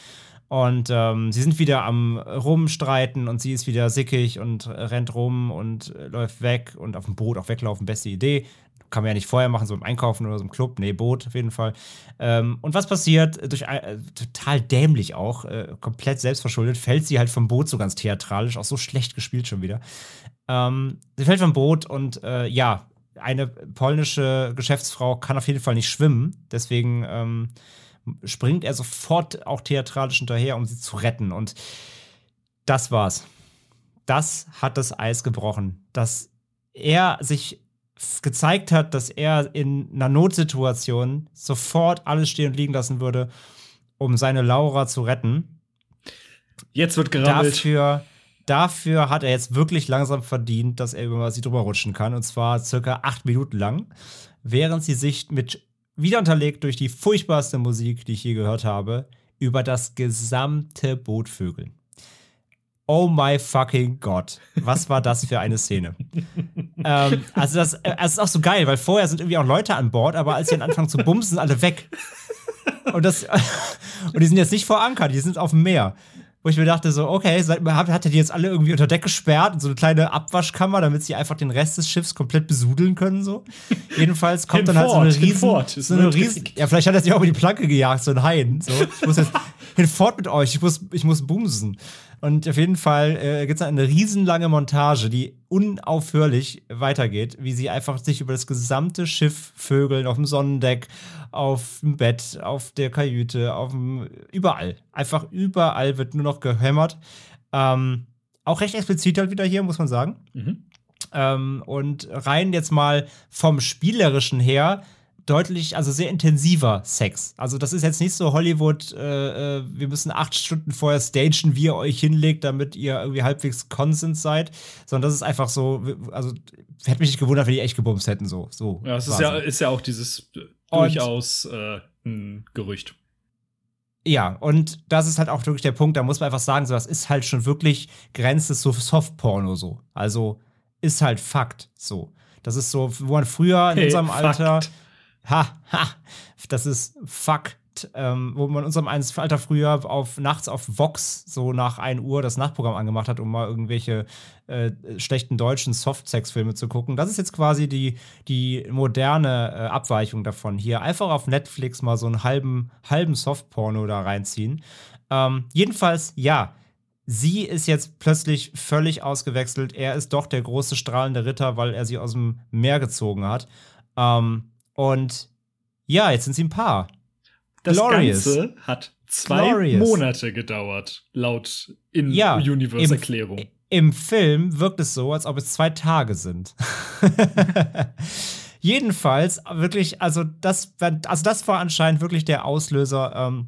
Und ähm, sie sind wieder am Rumstreiten und sie ist wieder sickig und rennt rum und äh, läuft weg und auf dem Boot auch weglaufen, beste Idee. Kann man ja nicht vorher machen, so im Einkaufen oder so im Club. Nee, Boot auf jeden Fall. Ähm, und was passiert? Durch äh, total dämlich auch, äh, komplett selbstverschuldet, fällt sie halt vom Boot so ganz theatralisch, auch so schlecht gespielt schon wieder. Ähm, sie fällt vom Boot und äh, ja, eine polnische Geschäftsfrau kann auf jeden Fall nicht schwimmen. Deswegen ähm, springt er sofort auch theatralisch hinterher, um sie zu retten. Und das war's. Das hat das Eis gebrochen. Dass er sich gezeigt hat, dass er in einer Notsituation sofort alles stehen und liegen lassen würde, um seine Laura zu retten Jetzt wird gerammelt. dafür, dafür hat er jetzt wirklich langsam verdient, dass er über sie drüber rutschen kann. Und zwar circa acht Minuten lang, während sie sich mit wieder unterlegt durch die furchtbarste Musik, die ich je gehört habe, über das gesamte Boot vögeln. Oh my fucking God. Was war das für eine Szene? ähm, also, das, äh, es ist auch so geil, weil vorher sind irgendwie auch Leute an Bord, aber als sie dann anfangen zu bumsen, sind alle weg. Und, das, und die sind jetzt nicht vor Anker, die sind auf dem Meer. Wo ich mir dachte, so, okay, seid, hat, hat er die jetzt alle irgendwie unter Deck gesperrt in so eine kleine Abwaschkammer, damit sie einfach den Rest des Schiffs komplett besudeln können, so. Jedenfalls kommt dann halt so eine riesen, so eine riesen, ja, vielleicht hat er sich auch über die Planke gejagt, so ein Haien, so. Ich muss jetzt hinfort mit euch, ich muss, ich muss bumsen. Und auf jeden Fall äh, gibt es eine riesenlange Montage, die unaufhörlich weitergeht, wie sie einfach sich über das gesamte Schiff vögeln, auf dem Sonnendeck, auf dem Bett, auf der Kajüte, auf dem, überall. Einfach überall wird nur noch gehämmert. Ähm, auch recht explizit halt wieder hier, muss man sagen. Mhm. Ähm, und rein jetzt mal vom Spielerischen her deutlich, also sehr intensiver Sex. Also das ist jetzt nicht so Hollywood, äh, äh, wir müssen acht Stunden vorher stagen, wie ihr euch hinlegt, damit ihr irgendwie halbwegs Consent seid, sondern das ist einfach so, also hätte mich nicht gewundert, wenn die echt gebumst hätten, so. so ja, es ist ja, ist ja auch dieses durchaus äh, ein Gerücht. Ja, und das ist halt auch wirklich der Punkt, da muss man einfach sagen, so, das ist halt schon wirklich Grenze zu Softporno so. Also ist halt Fakt so. Das ist so, wo man früher in hey, unserem Fakt. Alter ha, ha, das ist Fakt. Ähm, wo man in unserem Alter früher auf nachts auf Vox so nach 1 Uhr das Nachtprogramm angemacht hat, um mal irgendwelche äh, schlechten deutschen Softsex-Filme zu gucken. Das ist jetzt quasi die, die moderne äh, Abweichung davon. Hier einfach auf Netflix mal so einen halben, halben Softporno da reinziehen. Ähm, jedenfalls, ja, sie ist jetzt plötzlich völlig ausgewechselt. Er ist doch der große strahlende Ritter, weil er sie aus dem Meer gezogen hat. Ähm, und ja, jetzt sind sie ein Paar. Das Glorious. Ganze hat zwei Glorious. Monate gedauert, laut in ja, Universe Erklärung. Im, Im Film wirkt es so, als ob es zwei Tage sind. Jedenfalls, wirklich, also das, also das war anscheinend wirklich der Auslöser. Ähm,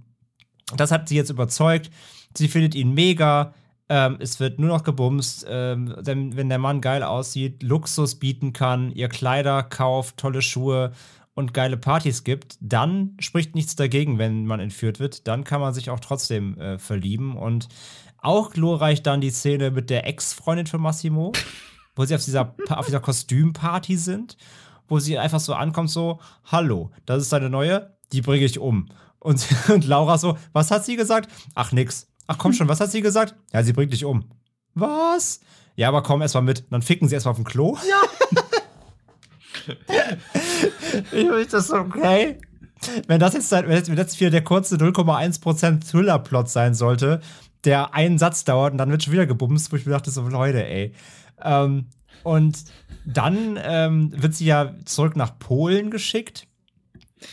das hat sie jetzt überzeugt. Sie findet ihn mega. Ähm, es wird nur noch gebumst. Ähm, wenn der Mann geil aussieht, Luxus bieten kann, ihr Kleider kauft, tolle Schuhe und geile Partys gibt, dann spricht nichts dagegen, wenn man entführt wird. Dann kann man sich auch trotzdem äh, verlieben. Und auch glorreich dann die Szene mit der Ex-Freundin von Massimo, wo sie auf dieser, auf dieser Kostümparty sind, wo sie einfach so ankommt, so, hallo, das ist deine neue, die bringe ich um. Und, und Laura so, was hat sie gesagt? Ach, nix. Ach komm schon, was hat sie gesagt? Ja, sie bringt dich um. Was? Ja, aber komm erstmal mit. Dann ficken sie erstmal auf dem Klo. Ja. ich bin das okay. Wenn das jetzt, wenn jetzt wieder der kurze 0,1% Thriller-Plot sein sollte, der einen Satz dauert und dann wird schon wieder gebumst, wo ich mir dachte, so, Leute, ey. Ähm, und dann ähm, wird sie ja zurück nach Polen geschickt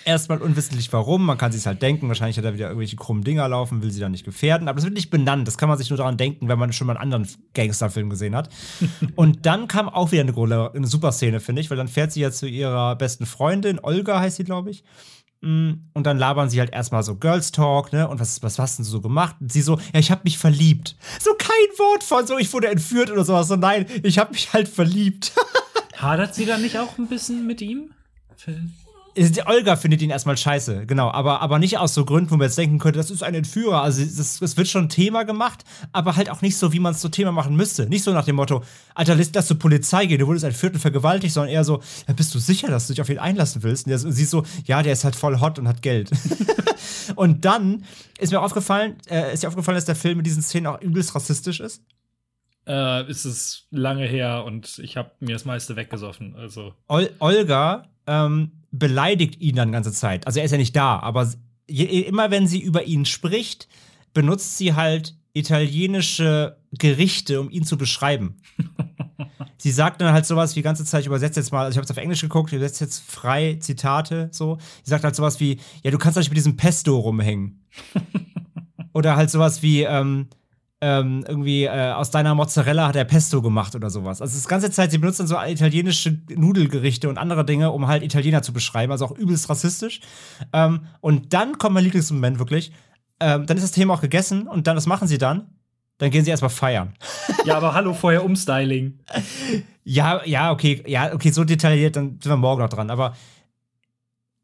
Erstmal unwissentlich warum, man kann sich halt denken, wahrscheinlich hat er wieder irgendwelche krummen Dinger laufen, will sie da nicht gefährden, aber das wird nicht benannt, das kann man sich nur daran denken, wenn man schon mal einen anderen Gangsterfilm gesehen hat. und dann kam auch wieder eine, eine super Szene, finde ich, weil dann fährt sie ja zu ihrer besten Freundin, Olga heißt sie, glaube ich. Mm, und dann labern sie halt erstmal so Girls Talk, ne? Und was, was hast du so gemacht? Und sie so, ja, ich habe mich verliebt. So kein Wort von so, ich wurde entführt oder sowas. So, nein, ich habe mich halt verliebt. Hadert sie dann nicht auch ein bisschen mit ihm? Die Olga findet ihn erstmal scheiße, genau, aber, aber nicht aus so Gründen, wo man jetzt denken könnte, das ist ein Entführer. Also es, das wird schon Thema gemacht, aber halt auch nicht so, wie man es so Thema machen müsste. Nicht so nach dem Motto, Alter, lass, zur Polizei gehen, du wurdest ein Viertel vergewaltigt, sondern eher so, ja, bist du sicher, dass du dich auf ihn einlassen willst? Und der, sie so, ja, der ist halt voll hot und hat Geld. und dann ist mir aufgefallen, äh, ist dir aufgefallen, dass der Film mit diesen Szenen auch übelst rassistisch ist? Äh, ist es lange her und ich habe mir das meiste weggesoffen. Also. Ol Olga ähm, beleidigt ihn dann die ganze Zeit. Also er ist ja nicht da, aber je, immer wenn sie über ihn spricht, benutzt sie halt italienische Gerichte, um ihn zu beschreiben. sie sagt dann halt sowas wie die ganze Zeit, ich übersetze jetzt mal, also ich habe es auf Englisch geguckt, ich übersetze jetzt frei Zitate so. Sie sagt halt sowas wie, ja, du kannst doch nicht mit diesem Pesto rumhängen. Oder halt sowas wie, ähm, ähm, irgendwie äh, aus deiner Mozzarella hat er Pesto gemacht oder sowas. Also das ganze Zeit, sie benutzt dann so italienische Nudelgerichte und andere Dinge, um halt Italiener zu beschreiben, also auch übelst rassistisch. Ähm, und dann kommt mein Lieblingsmoment wirklich. Ähm, dann ist das Thema auch gegessen und dann, was machen sie dann? Dann gehen sie erstmal feiern. Ja, aber hallo, vorher Umstyling. ja, ja, okay, ja, okay, so detailliert, dann sind wir morgen noch dran. Aber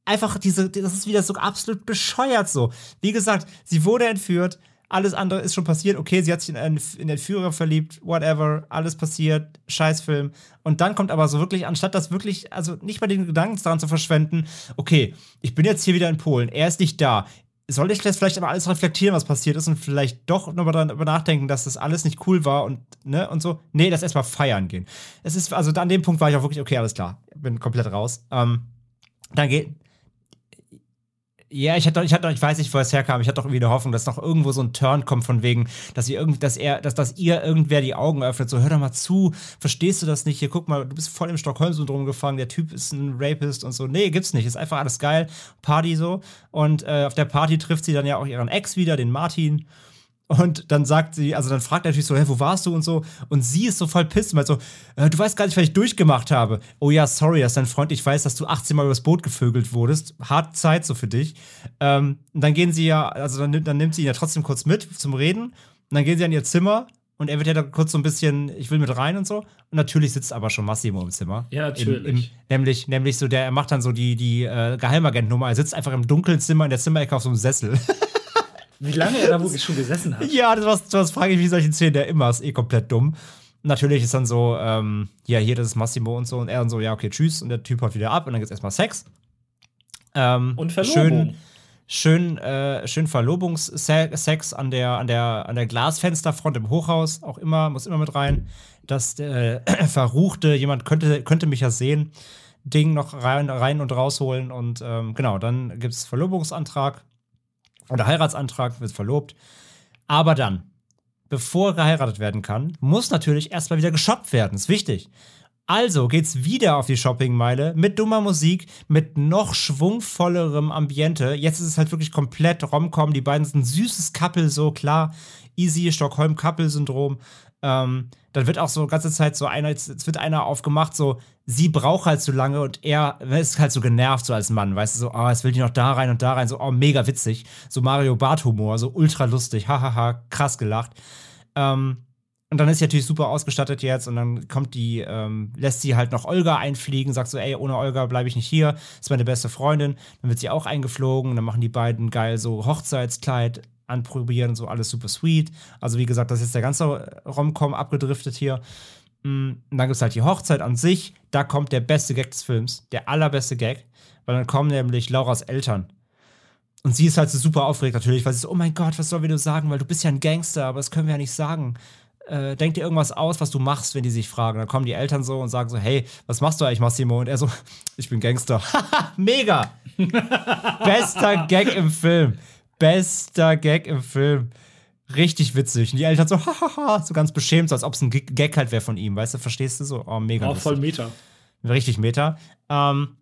einfach diese, das ist wieder so absolut bescheuert so. Wie gesagt, sie wurde entführt, alles andere ist schon passiert. Okay, sie hat sich in, einen, in den Führer verliebt, whatever, alles passiert, Scheißfilm. Und dann kommt aber so wirklich, anstatt das wirklich, also nicht mal den Gedanken daran zu verschwenden, okay, ich bin jetzt hier wieder in Polen, er ist nicht da. Soll ich jetzt vielleicht aber alles reflektieren, was passiert ist und vielleicht doch nochmal darüber nachdenken, dass das alles nicht cool war und, ne, und so? Nee, das erstmal feiern gehen. Es ist, also an dem Punkt war ich auch wirklich, okay, alles klar, bin komplett raus. Ähm, dann geht, ja, ich hatte, ich hatte, ich weiß nicht, wo es herkam. Ich hatte doch irgendwie eine Hoffnung, dass noch irgendwo so ein Turn kommt von wegen, dass ihr irgendwie, dass er, dass, dass ihr irgendwer die Augen öffnet. So, hör doch mal zu, verstehst du das nicht? Hier, guck mal, du bist voll im Stockholm-Syndrom gefangen. Der Typ ist ein Rapist und so. Nee, gibt's nicht. Ist einfach alles geil. Party so. Und äh, auf der Party trifft sie dann ja auch ihren Ex wieder, den Martin. Und dann sagt sie, also dann fragt er natürlich so, hä, wo warst du und so. Und sie ist so voll pisst, weil so, äh, du weißt gar nicht, was ich durchgemacht habe. Oh ja, sorry, dass dein Freund, ich weiß, dass du 18 Mal übers Boot gevögelt wurdest. Harte Zeit so für dich. Ähm, und dann gehen sie ja, also dann, dann nimmt sie ihn ja trotzdem kurz mit zum Reden. Und dann gehen sie an ihr Zimmer und er wird ja da kurz so ein bisschen, ich will mit rein und so. Und natürlich sitzt aber schon Massimo im Zimmer. Ja, natürlich. Im, im, nämlich, nämlich so, der er macht dann so die, die äh, Geheimagentnummer. Er sitzt einfach im dunklen Zimmer in der Zimmerecke auf so einem Sessel. Wie lange er da wirklich schon gesessen hat. Ja, das, was, das frage ich mich solche Szenen der immer, ist eh komplett dumm. Natürlich ist dann so, ähm, ja, hier, das ist Massimo und so. Und er dann so, ja, okay, tschüss. Und der Typ haut wieder ab und dann gibt's erstmal Sex. Ähm, und Verlobung. Schön, schön, äh, schön Verlobungssex an der, an, der, an der Glasfensterfront im Hochhaus. Auch immer, muss immer mit rein. Das äh, verruchte, jemand könnte, könnte mich ja sehen, Ding noch rein, rein und rausholen. Und ähm, genau, dann gibt's Verlobungsantrag oder Heiratsantrag, wird verlobt. Aber dann, bevor geheiratet werden kann, muss natürlich erstmal wieder geshoppt werden. Ist wichtig. Also geht's wieder auf die Shoppingmeile mit dummer Musik, mit noch schwungvollerem Ambiente. Jetzt ist es halt wirklich komplett Romcom. Die beiden sind ein süßes Couple, so klar. Easy Stockholm-Couple-Syndrom. Ähm, dann wird auch so ganze Zeit so einer, jetzt wird einer aufgemacht, so, sie braucht halt so lange und er ist halt so genervt, so als Mann, weißt du, so, oh, jetzt will die noch da rein und da rein, so, oh, mega witzig. So Mario Bart-Humor, so ultra lustig, hahaha, krass gelacht. Ähm, und dann ist sie natürlich super ausgestattet jetzt und dann kommt die, ähm, lässt sie halt noch Olga einfliegen, sagt so, ey, ohne Olga bleibe ich nicht hier, ist meine beste Freundin. Dann wird sie auch eingeflogen und dann machen die beiden geil so Hochzeitskleid anprobieren, so alles super sweet. Also wie gesagt, das ist der ganze Romcom abgedriftet hier. Mm, und dann gibt es halt die Hochzeit an sich. Da kommt der beste Gag des Films, der allerbeste Gag, weil dann kommen nämlich Lauras Eltern. Und sie ist halt so super aufgeregt natürlich, weil sie so, oh mein Gott, was sollen wir nur sagen, weil du bist ja ein Gangster, aber das können wir ja nicht sagen. Äh, denk dir irgendwas aus, was du machst, wenn die sich fragen. Dann kommen die Eltern so und sagen so, hey, was machst du eigentlich, Massimo? Und er so, ich bin Gangster. Mega! Bester Gag im Film bester Gag im Film. Richtig witzig. Und die Eltern so, hahaha, so ganz beschämt, so als ob es ein Gag halt wäre von ihm, weißt du, verstehst du so? Oh, mega. Auch voll Meta. Richtig Meta. Ähm,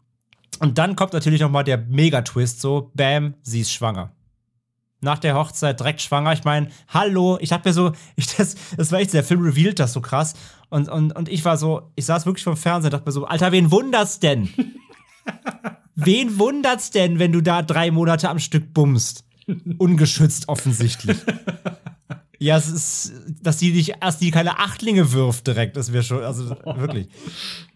und dann kommt natürlich noch mal der Mega-Twist, so, bam, sie ist schwanger. Nach der Hochzeit direkt schwanger. Ich meine, hallo, ich hab mir so, ich, das, das war echt, der Film revealed das so krass. Und, und, und ich war so, ich saß wirklich vom Fernseher und dachte mir so, Alter, wen wundert's denn? wen wundert's denn, wenn du da drei Monate am Stück bummst? Ungeschützt offensichtlich. ja, es ist, dass die nicht erst die keine Achtlinge wirft direkt, das wäre schon, also wirklich.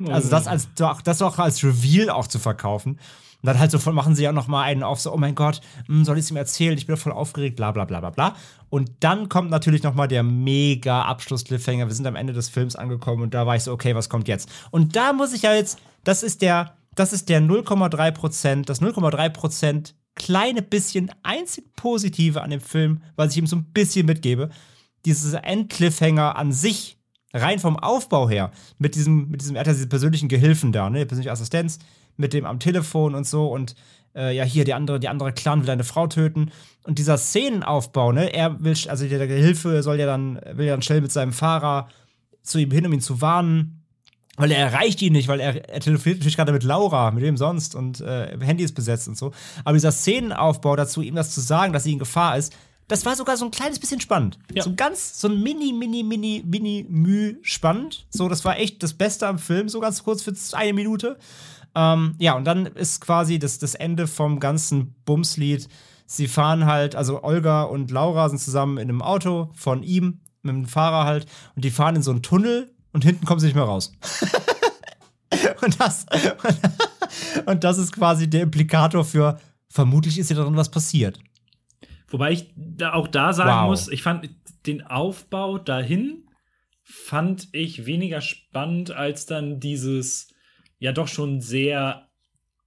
Also das als das auch als Reveal auch zu verkaufen. Und dann halt so voll machen sie ja noch mal einen auf, so, oh mein Gott, hm, soll ich es ihm erzählen? Ich bin voll aufgeregt, bla bla bla bla bla. Und dann kommt natürlich noch mal der mega Abschluss-Cliffhanger. Wir sind am Ende des Films angekommen und da war ich so, okay, was kommt jetzt? Und da muss ich ja jetzt, das ist der, das ist der 0,3 Prozent, das 0,3 Prozent kleine bisschen einzig Positive an dem Film, was ich ihm so ein bisschen mitgebe, dieses Endcliffhanger an sich, rein vom Aufbau her, mit diesem, mit diesem, er hat ja diese persönlichen Gehilfen da, ne, persönliche Assistenz, mit dem am Telefon und so und äh, ja, hier die andere, die andere Clan will deine Frau töten. Und dieser Szenenaufbau, ne, er will, also der Gehilfe soll ja dann, will ja dann schnell mit seinem Fahrer zu ihm hin, um ihn zu warnen weil er erreicht ihn nicht, weil er, er telefoniert natürlich gerade mit Laura, mit wem sonst und äh, Handy ist besetzt und so. Aber dieser Szenenaufbau dazu, ihm das zu sagen, dass sie in Gefahr ist, das war sogar so ein kleines bisschen spannend. Ja. So ganz, so ein mini, mini, mini, mini Müh spannend. So, das war echt das Beste am Film, so ganz kurz für eine Minute. Ähm, ja, und dann ist quasi das, das Ende vom ganzen Bumslied. Sie fahren halt, also Olga und Laura sind zusammen in einem Auto von ihm, mit dem Fahrer halt, und die fahren in so einen Tunnel und hinten kommen sie nicht mehr raus. und, das, und das ist quasi der Implikator für, vermutlich ist hier darin was passiert. Wobei ich da auch da sagen wow. muss, ich fand den Aufbau dahin fand ich weniger spannend als dann dieses ja doch schon sehr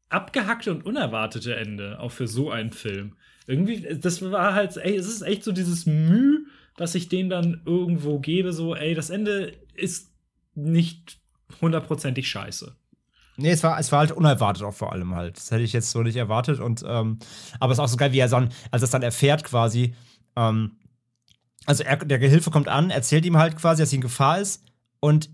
abgehackte und unerwartete Ende, auch für so einen Film. Irgendwie, das war halt, ey, es ist echt so dieses Mühe, dass ich den dann irgendwo gebe, so, ey, das Ende ist nicht hundertprozentig scheiße. Nee, es war, es war halt unerwartet auch vor allem halt. Das hätte ich jetzt so nicht erwartet. Und, ähm, aber es ist auch so geil, wie er dann, als er es dann erfährt quasi, ähm, also er, der Gehilfe kommt an, erzählt ihm halt quasi, dass sie in Gefahr ist und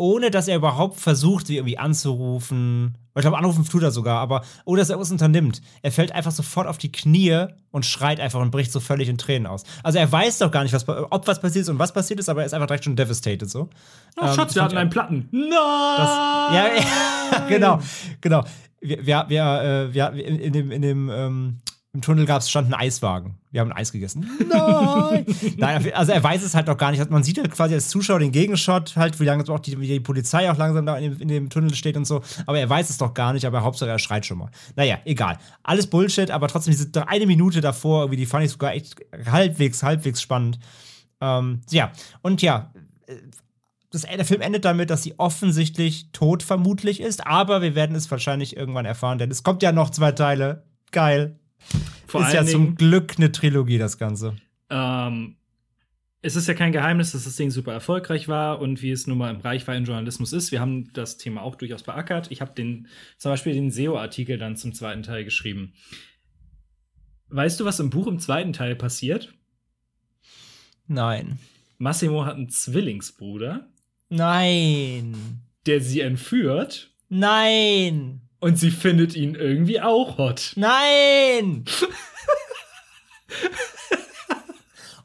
ohne dass er überhaupt versucht, sie irgendwie anzurufen. Ich glaube, anrufen tut er sogar, aber ohne dass er irgendwas unternimmt. Er fällt einfach sofort auf die Knie und schreit einfach und bricht so völlig in Tränen aus. Also er weiß doch gar nicht, was, ob was passiert ist und was passiert ist, aber er ist einfach direkt schon devastated so. Oh, ähm, Schatz, wir hatten einen Platten. Nein! Das, ja, ja, genau, genau. Wir, wir, wir, äh, wir, in dem, in dem ähm, im Tunnel gab es stand ein Eiswagen. Wir haben ein Eis gegessen. Nein! Nein, also er weiß es halt noch gar nicht. Man sieht ja quasi als Zuschauer den Gegenshot, halt, wie lange auch die, wie die Polizei auch langsam da in dem, in dem, Tunnel steht und so. Aber er weiß es doch gar nicht, aber Hauptsache er schreit schon mal. Naja, egal. Alles Bullshit, aber trotzdem diese eine Minute davor, wie die fand ich sogar echt halbwegs, halbwegs spannend. Ähm, ja, und ja, das, der Film endet damit, dass sie offensichtlich tot vermutlich ist, aber wir werden es wahrscheinlich irgendwann erfahren, denn es kommt ja noch zwei Teile. Geil. Vor ist ja Dingen, zum Glück eine Trilogie, das Ganze. Ähm, es ist ja kein Geheimnis, dass das Ding super erfolgreich war und wie es nun mal im Reichweitenjournalismus ist. Wir haben das Thema auch durchaus beackert. Ich habe den zum Beispiel den SEO-Artikel dann zum zweiten Teil geschrieben. Weißt du, was im Buch im zweiten Teil passiert? Nein. Massimo hat einen Zwillingsbruder. Nein. Der sie entführt. Nein. Und sie findet ihn irgendwie auch hot. Nein!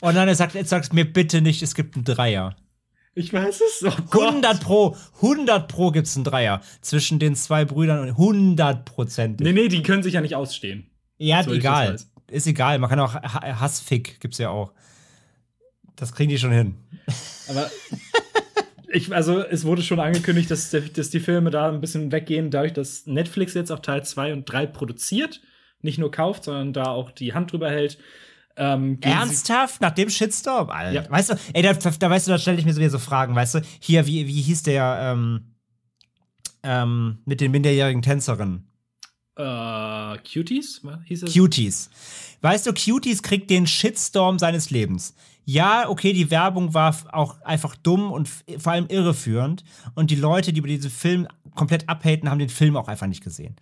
Und dann er sagt, jetzt sagst mir bitte nicht, es gibt einen Dreier. Ich weiß es. Oh 100 pro, 100 pro gibt es einen Dreier zwischen den zwei Brüdern und 100 Prozent. Nee, nee, die können sich ja nicht ausstehen. Ja, so egal. Ist egal. Man kann auch Hassfick gibt's ja auch. Das kriegen die schon hin. Aber ich, also es wurde schon angekündigt, dass, dass die Filme da ein bisschen weggehen, dadurch, dass Netflix jetzt auch Teil 2 und 3 produziert, nicht nur kauft, sondern da auch die Hand drüber hält. Ähm, Ernsthaft? Nach dem Shitstorm? Alter. Ja. Weißt du, ey, da, da weißt du, da stelle ich mir so Fragen, weißt du? Hier, wie, wie hieß der, ähm, ähm, mit den minderjährigen Tänzerinnen? Äh, Cuties? Hieß es? Cuties. Weißt du, Cuties kriegt den Shitstorm seines Lebens ja, okay, die Werbung war auch einfach dumm und vor allem irreführend. Und die Leute, die über diesen Film komplett abhaten, haben den Film auch einfach nicht gesehen.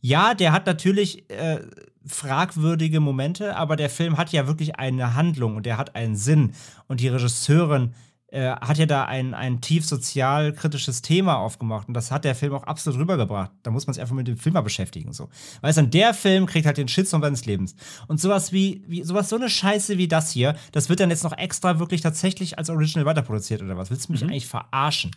Ja, der hat natürlich äh, fragwürdige Momente, aber der Film hat ja wirklich eine Handlung und der hat einen Sinn. Und die Regisseurin äh, hat ja da ein, ein tief sozialkritisches Thema aufgemacht und das hat der Film auch absolut rübergebracht. Da muss man sich einfach mit dem Film mal beschäftigen. So. Weißt du, der Film kriegt halt den Shitstorm seines Lebens. Und sowas wie, wie, sowas, so eine Scheiße wie das hier, das wird dann jetzt noch extra wirklich tatsächlich als Original weiterproduziert oder was? Willst du mich mhm. eigentlich verarschen?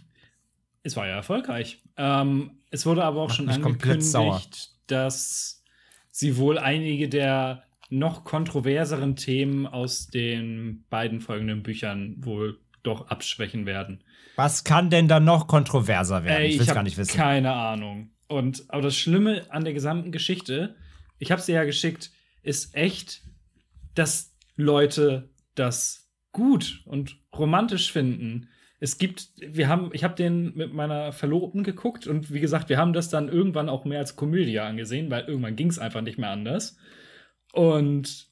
Es war ja erfolgreich. Ähm, es wurde aber auch Macht schon angekündigt, dass sie wohl einige der noch kontroverseren Themen aus den beiden folgenden Büchern wohl doch abschwächen werden. Was kann denn da noch kontroverser werden? Ey, ich will es gar nicht wissen. Keine Ahnung. Und aber das Schlimme an der gesamten Geschichte, ich habe sie ja geschickt, ist echt, dass Leute das gut und romantisch finden. Es gibt, wir haben, ich habe den mit meiner Verlobten geguckt und wie gesagt, wir haben das dann irgendwann auch mehr als Komödie angesehen, weil irgendwann ging es einfach nicht mehr anders. Und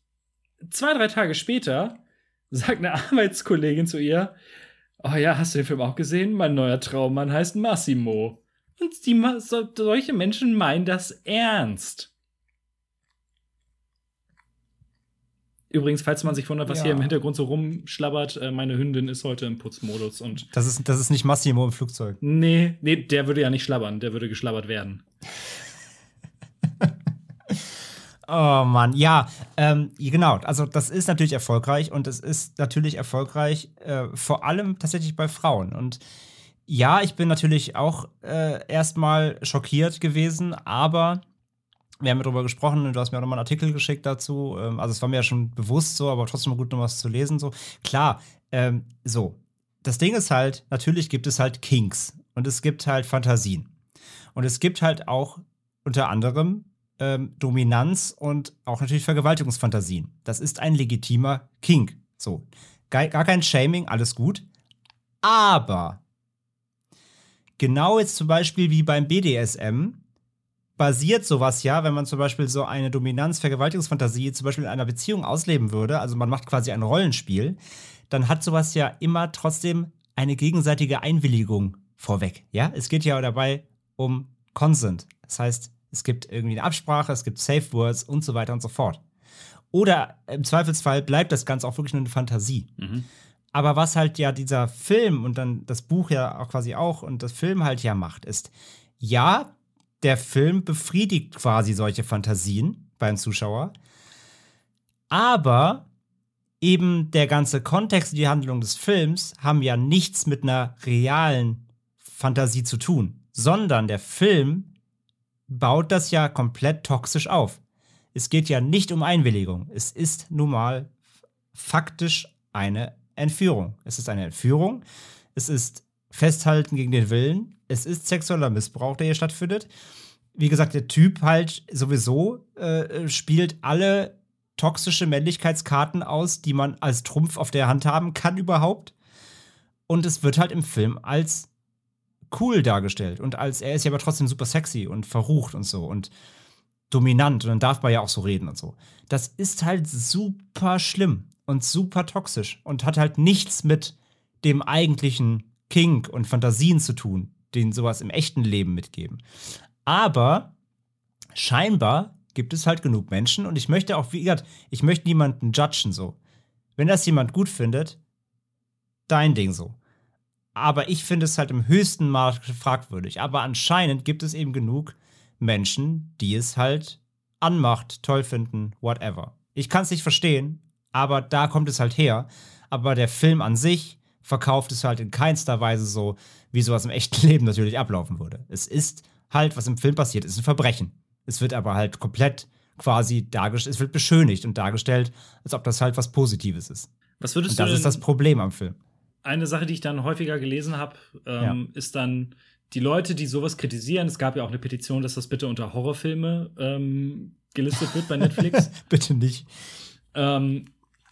zwei, drei Tage später sagt eine Arbeitskollegin zu ihr, oh ja, hast du den Film auch gesehen? Mein neuer Traummann heißt Massimo. Und die, so, solche Menschen meinen das ernst. Übrigens, falls man sich wundert, was ja. hier im Hintergrund so rumschlabbert, äh, meine Hündin ist heute im Putzmodus und. Das ist, das ist nicht Massimo im Flugzeug. Nee, nee, der würde ja nicht schlabbern, der würde geschlabbert werden. Oh Mann, ja, ähm, genau. Also das ist natürlich erfolgreich und es ist natürlich erfolgreich äh, vor allem tatsächlich bei Frauen. Und ja, ich bin natürlich auch äh, erstmal schockiert gewesen, aber wir haben ja darüber gesprochen und du hast mir auch nochmal einen Artikel geschickt dazu. Ähm, also es war mir ja schon bewusst so, aber trotzdem gut noch was zu lesen. So klar, ähm, so. Das Ding ist halt, natürlich gibt es halt Kinks und es gibt halt Fantasien. Und es gibt halt auch unter anderem ähm, Dominanz und auch natürlich Vergewaltigungsfantasien. Das ist ein legitimer Kink. So. Gar, gar kein Shaming, alles gut. Aber genau jetzt zum Beispiel wie beim BDSM basiert sowas ja, wenn man zum Beispiel so eine Dominanz-Vergewaltigungsfantasie zum Beispiel in einer Beziehung ausleben würde, also man macht quasi ein Rollenspiel, dann hat sowas ja immer trotzdem eine gegenseitige Einwilligung vorweg. Ja, es geht ja dabei um Consent. Das heißt, es gibt irgendwie eine Absprache, es gibt Safe Words und so weiter und so fort. Oder im Zweifelsfall bleibt das Ganze auch wirklich nur eine Fantasie. Mhm. Aber was halt ja dieser Film und dann das Buch ja auch quasi auch und das Film halt ja macht, ist, ja, der Film befriedigt quasi solche Fantasien beim Zuschauer, aber eben der ganze Kontext und die Handlung des Films haben ja nichts mit einer realen Fantasie zu tun, sondern der Film baut das ja komplett toxisch auf. Es geht ja nicht um Einwilligung. Es ist nun mal faktisch eine Entführung. Es ist eine Entführung. Es ist Festhalten gegen den Willen. Es ist sexueller Missbrauch, der hier stattfindet. Wie gesagt, der Typ halt sowieso äh, spielt alle toxische Männlichkeitskarten aus, die man als Trumpf auf der Hand haben kann überhaupt. Und es wird halt im Film als cool dargestellt und als er ist ja aber trotzdem super sexy und verrucht und so und dominant und dann darf man ja auch so reden und so. Das ist halt super schlimm und super toxisch und hat halt nichts mit dem eigentlichen Kink und Fantasien zu tun, den sowas im echten Leben mitgeben. Aber scheinbar gibt es halt genug Menschen und ich möchte auch, wie gesagt, ich möchte niemanden judgen so. Wenn das jemand gut findet, dein Ding so. Aber ich finde es halt im höchsten Maß fragwürdig. Aber anscheinend gibt es eben genug Menschen, die es halt anmacht, toll finden, whatever. Ich kann es nicht verstehen, aber da kommt es halt her. Aber der Film an sich verkauft es halt in keinster Weise so, wie sowas im echten Leben natürlich ablaufen würde. Es ist halt, was im Film passiert, ist ein Verbrechen. Es wird aber halt komplett quasi dargestellt, es wird beschönigt und dargestellt, als ob das halt was Positives ist. Was würdest und das du ist das Problem am Film. Eine Sache, die ich dann häufiger gelesen habe, ähm, ja. ist dann die Leute, die sowas kritisieren. Es gab ja auch eine Petition, dass das bitte unter Horrorfilme ähm, gelistet wird bei Netflix. bitte nicht. Ähm,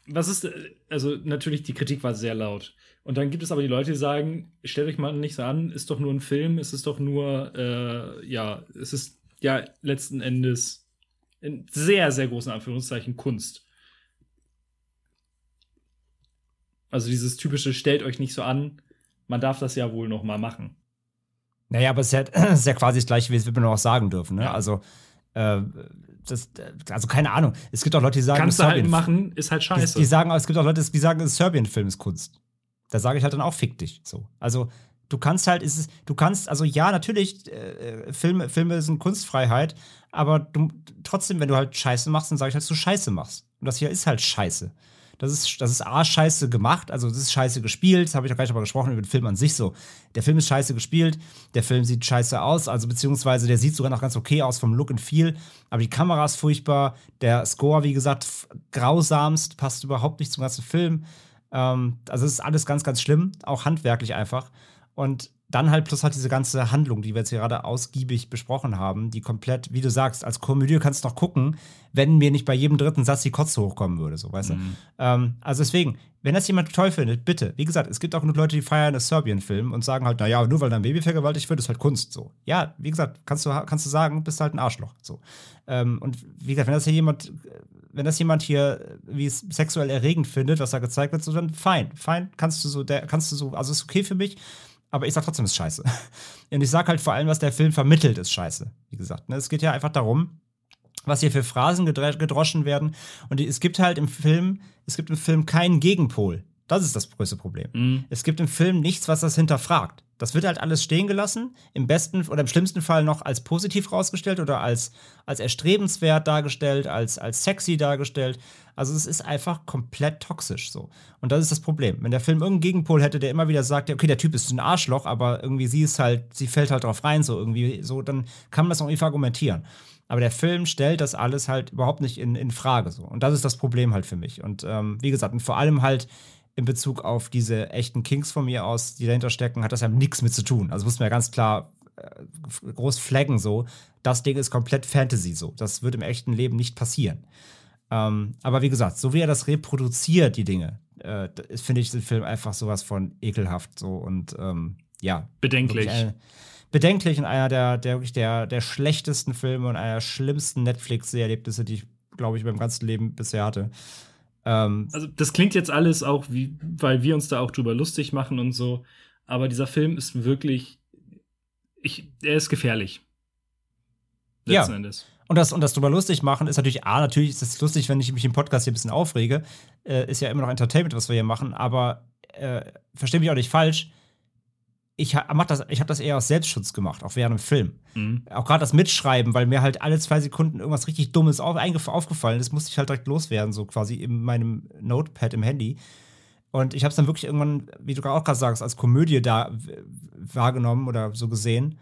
was ist, also natürlich, die Kritik war sehr laut. Und dann gibt es aber die Leute, die sagen, stellt euch mal nicht so an, ist doch nur ein Film, es ist doch nur, äh, ja, es ist ja letzten Endes in sehr, sehr großen Anführungszeichen Kunst. Also dieses typische, stellt euch nicht so an, man darf das ja wohl noch mal machen. Naja, aber es ist ja, es ist ja quasi das gleiche, wie es wir noch sagen dürfen. Ne? Ja. Also, äh, das, also keine Ahnung. Es gibt auch Leute, die sagen, kannst du halt machen, ist halt scheiße. Die, die sagen, es gibt auch Leute, die sagen, Serbien-Film ist Kunst. Da sage ich halt dann auch, fick dich. So. Also du kannst halt, ist es, du kannst, also ja, natürlich, äh, Filme, Filme sind Kunstfreiheit, aber du, trotzdem, wenn du halt Scheiße machst, dann sage ich halt, dass du Scheiße machst. Und das hier ist halt Scheiße. Das ist, das ist A, scheiße gemacht, also das ist scheiße gespielt, das habe ich auch gleich mal gesprochen über den Film an sich so. Der Film ist scheiße gespielt, der Film sieht scheiße aus, also beziehungsweise der sieht sogar noch ganz okay aus vom Look and Feel, aber die Kamera ist furchtbar, der Score, wie gesagt, grausamst, passt überhaupt nicht zum ganzen Film. Ähm, also es ist alles ganz, ganz schlimm, auch handwerklich einfach. Und dann halt plus halt diese ganze Handlung, die wir jetzt gerade ausgiebig besprochen haben, die komplett, wie du sagst, als Komödie kannst du noch gucken, wenn mir nicht bei jedem dritten Satz die Kotze hochkommen würde, so, weißt mhm. du? Ähm, also deswegen, wenn das jemand toll findet, bitte, wie gesagt, es gibt auch genug Leute, die feiern das Serbien-Film und sagen halt, naja, nur weil dein Baby vergewaltigt wird, ist halt Kunst, so. Ja, wie gesagt, kannst du, kannst du sagen, bist halt ein Arschloch, so. Ähm, und wie gesagt, wenn das hier jemand, wenn das jemand hier wie es sexuell erregend findet, was da gezeigt wird, so dann fein, fein, kannst du so, der, kannst du so, also ist okay für mich, aber ich sag trotzdem, es ist scheiße. Und ich sag halt vor allem, was der Film vermittelt, ist scheiße. Wie gesagt, ne? es geht ja einfach darum, was hier für Phrasen gedroschen werden. Und es gibt halt im Film, es gibt im Film keinen Gegenpol. Das ist das größte Problem. Mhm. Es gibt im Film nichts, was das hinterfragt. Das wird halt alles stehen gelassen, im besten oder im schlimmsten Fall noch als positiv rausgestellt oder als, als erstrebenswert dargestellt, als, als sexy dargestellt. Also es ist einfach komplett toxisch so. Und das ist das Problem. Wenn der Film irgendeinen Gegenpol hätte, der immer wieder sagt, okay, der Typ ist ein Arschloch, aber irgendwie sie ist halt, sie fällt halt drauf rein, so irgendwie, so, dann kann man das auch irgendwie argumentieren. Aber der Film stellt das alles halt überhaupt nicht in, in Frage so. Und das ist das Problem halt für mich. Und ähm, wie gesagt, und vor allem halt in Bezug auf diese echten Kings von mir aus, die dahinter stecken, hat das ja nichts mit zu tun. Also muss man ja ganz klar äh, groß flaggen so. Das Ding ist komplett Fantasy so. Das wird im echten Leben nicht passieren. Ähm, aber wie gesagt, so wie er das reproduziert, die Dinge, äh, finde ich den Film einfach sowas von ekelhaft so und ähm, ja. Bedenklich. Eine, bedenklich und einer der, der wirklich der, der schlechtesten Filme und einer der schlimmsten Netflix-Erlebnisse, die ich, glaube ich, beim ganzen Leben bisher hatte. Ähm, also, das klingt jetzt alles auch, wie, weil wir uns da auch drüber lustig machen und so. Aber dieser Film ist wirklich. Ich, er ist gefährlich. Letzten ja. Endes. Und das, und das drüber lustig machen ist natürlich, A, natürlich ist es lustig, wenn ich mich im Podcast hier ein bisschen aufrege. Äh, ist ja immer noch Entertainment, was wir hier machen, aber äh, verstehe mich auch nicht falsch, ich habe das, hab das eher aus Selbstschutz gemacht, auch während dem Film. Mhm. Auch gerade das Mitschreiben, weil mir halt alle zwei Sekunden irgendwas richtig Dummes auf, aufgefallen ist, musste ich halt direkt loswerden, so quasi in meinem Notepad im Handy. Und ich habe es dann wirklich irgendwann, wie du auch gerade sagst, als Komödie da wahrgenommen oder so gesehen,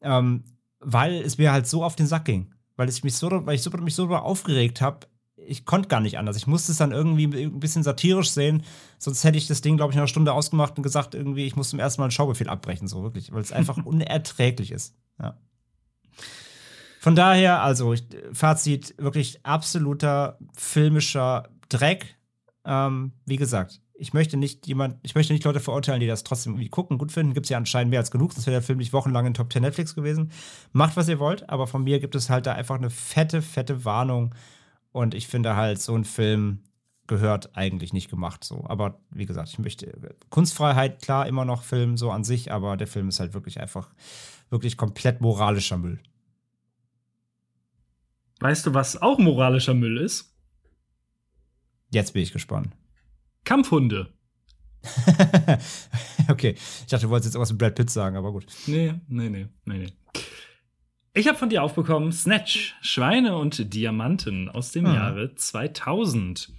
ähm, weil es mir halt so auf den Sack ging. Weil, es mich so, weil ich so, mich so darüber aufgeregt habe, ich konnte gar nicht anders. Ich musste es dann irgendwie ein bisschen satirisch sehen, sonst hätte ich das Ding, glaube ich, in einer Stunde ausgemacht und gesagt, irgendwie, ich muss zum ersten Mal einen Schaubefehl abbrechen, so wirklich, weil es einfach unerträglich ist. Ja. Von daher, also, Fazit, wirklich absoluter filmischer Dreck. Ähm, wie gesagt, ich möchte nicht jemand, ich möchte nicht Leute verurteilen, die das trotzdem irgendwie gucken, gut finden. Gibt es ja anscheinend mehr als genug, sonst wäre der Film nicht wochenlang in Top 10 Netflix gewesen. Macht, was ihr wollt, aber von mir gibt es halt da einfach eine fette, fette Warnung und ich finde halt, so ein Film gehört eigentlich nicht gemacht so. Aber wie gesagt, ich möchte Kunstfreiheit, klar, immer noch Film so an sich, aber der Film ist halt wirklich einfach, wirklich komplett moralischer Müll. Weißt du, was auch moralischer Müll ist? Jetzt bin ich gespannt. Kampfhunde. okay, ich dachte, du wolltest jetzt irgendwas mit Brad Pitt sagen, aber gut. Nee, nee, nee, nee, nee. Ich habe von dir aufbekommen Snatch, Schweine und Diamanten aus dem hm. Jahre 2000.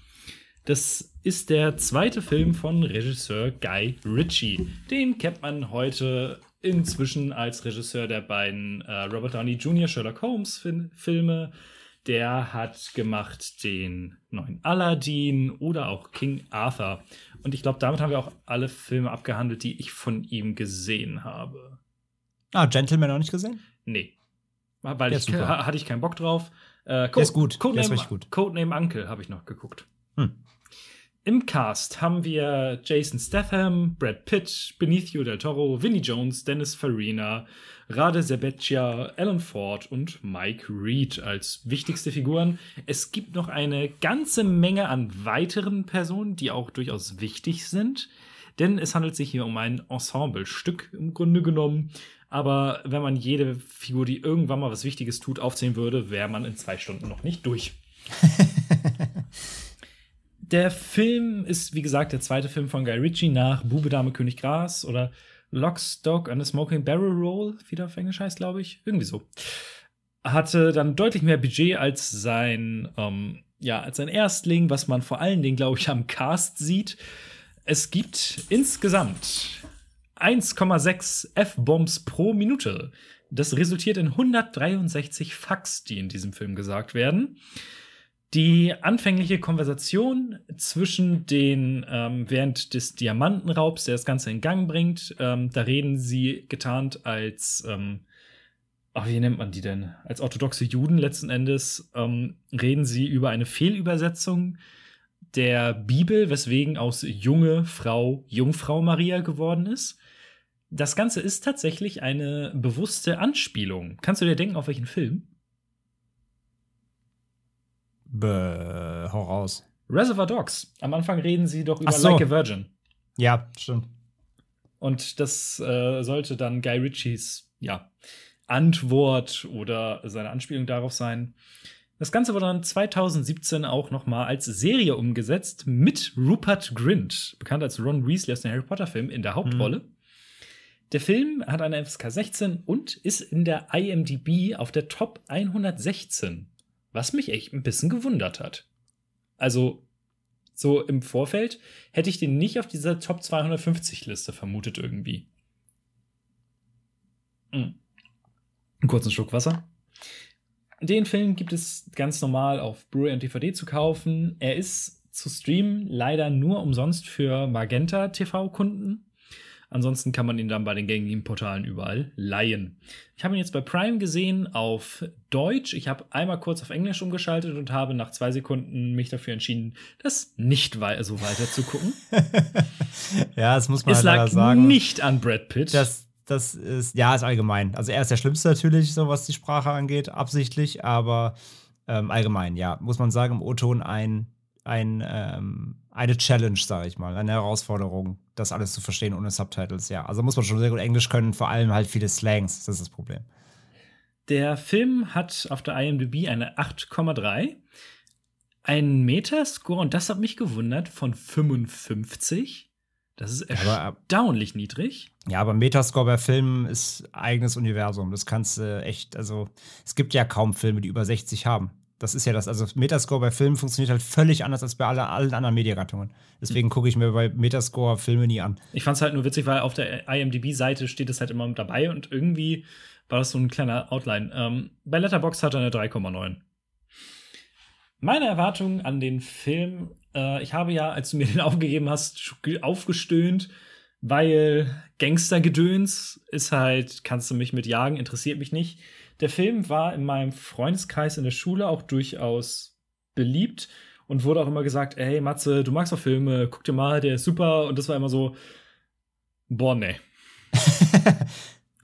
Das ist der zweite Film von Regisseur Guy Ritchie. Den kennt man heute inzwischen als Regisseur der beiden äh, Robert Downey Jr. Sherlock Holmes Filme. Der hat gemacht den neuen Aladdin oder auch King Arthur. Und ich glaube, damit haben wir auch alle Filme abgehandelt, die ich von ihm gesehen habe. Ah, Gentleman auch nicht gesehen? Nee. Weil ich, hatte ich keinen Bock drauf. Äh, Code, ist gut. Codename, der ist gut. Codename Uncle habe ich noch geguckt. Hm. Im Cast haben wir Jason Statham, Brad Pitt, Benicio del Toro, Vinnie Jones, Dennis Farina, Rade Sebeccia, Alan Ford und Mike Reed als wichtigste Figuren. Es gibt noch eine ganze Menge an weiteren Personen, die auch durchaus wichtig sind, denn es handelt sich hier um ein Ensemblestück im Grunde genommen. Aber wenn man jede Figur, die irgendwann mal was Wichtiges tut, aufzählen würde, wäre man in zwei Stunden noch nicht durch. der Film ist, wie gesagt, der zweite Film von Guy Ritchie nach Bube, Dame, König, Gras oder Lock, Stock and a Smoking Barrel Roll, wieder auf Englisch heißt, glaube ich. Irgendwie so. Hatte dann deutlich mehr Budget als sein, ähm, ja, als sein Erstling, was man vor allen Dingen, glaube ich, am Cast sieht. Es gibt insgesamt 1,6 F-Bombs pro Minute. Das resultiert in 163 Fax, die in diesem Film gesagt werden. Die anfängliche Konversation zwischen den, ähm, während des Diamantenraubs, der das Ganze in Gang bringt, ähm, da reden sie getarnt als, ähm, ach, wie nennt man die denn? Als orthodoxe Juden letzten Endes, ähm, reden sie über eine Fehlübersetzung der Bibel, weswegen aus junge Frau Jungfrau Maria geworden ist. Das Ganze ist tatsächlich eine bewusste Anspielung. Kannst du dir denken, auf welchen Film? Bäh, hau raus. Reservoir Dogs. Am Anfang reden sie doch über so. Like a Virgin. Ja, stimmt. Und das äh, sollte dann Guy Ritchies ja, Antwort oder seine Anspielung darauf sein. Das Ganze wurde dann 2017 auch noch mal als Serie umgesetzt mit Rupert Grint, bekannt als Ron Weasley aus dem Harry Potter Film, in der Hauptrolle. Mhm. Der Film hat eine FSK 16 und ist in der IMDb auf der Top 116, was mich echt ein bisschen gewundert hat. Also, so im Vorfeld hätte ich den nicht auf dieser Top 250 Liste vermutet irgendwie. Mhm. Einen kurzen Schluck Wasser. Den Film gibt es ganz normal auf Blu-ray und DVD zu kaufen. Er ist zu streamen leider nur umsonst für Magenta TV-Kunden. Ansonsten kann man ihn dann bei den gängigen Portalen überall leihen. Ich habe ihn jetzt bei Prime gesehen auf Deutsch. Ich habe einmal kurz auf Englisch umgeschaltet und habe nach zwei Sekunden mich dafür entschieden, das nicht wei so weiter zu gucken. ja, das muss man es halt lag sagen. nicht an Brad Pitt. Das, das ist, ja, ist allgemein. Also er ist der Schlimmste natürlich, so was die Sprache angeht, absichtlich, aber ähm, allgemein, ja, muss man sagen, im O-Ton ein, ein ähm, eine Challenge, sage ich mal, eine Herausforderung, das alles zu verstehen ohne Subtitles, ja. Also muss man schon sehr gut Englisch können, vor allem halt viele Slangs, das ist das Problem. Der Film hat auf der IMDb eine 8,3, einen Metascore, und das hat mich gewundert, von 55. Das ist erstaunlich aber, niedrig. Ja, aber Metascore bei Filmen ist eigenes Universum. Das kannst du äh, echt, also es gibt ja kaum Filme, die über 60 haben. Das ist ja das. Also Metascore bei Filmen funktioniert halt völlig anders als bei alle, allen anderen Mediagattungen. Deswegen gucke ich mir bei Metascore Filme nie an. Ich fand es halt nur witzig, weil auf der IMDb-Seite steht es halt immer mit dabei und irgendwie war das so ein kleiner Outline. Ähm, bei Letterbox hat er eine 3,9. Meine Erwartungen an den Film, äh, ich habe ja, als du mir den aufgegeben hast, aufgestöhnt, weil Gangstergedöns ist halt, kannst du mich mit jagen, interessiert mich nicht. Der Film war in meinem Freundeskreis in der Schule auch durchaus beliebt und wurde auch immer gesagt, ey Matze, du magst doch Filme, guck dir mal, der ist super. Und das war immer so, boah, nee.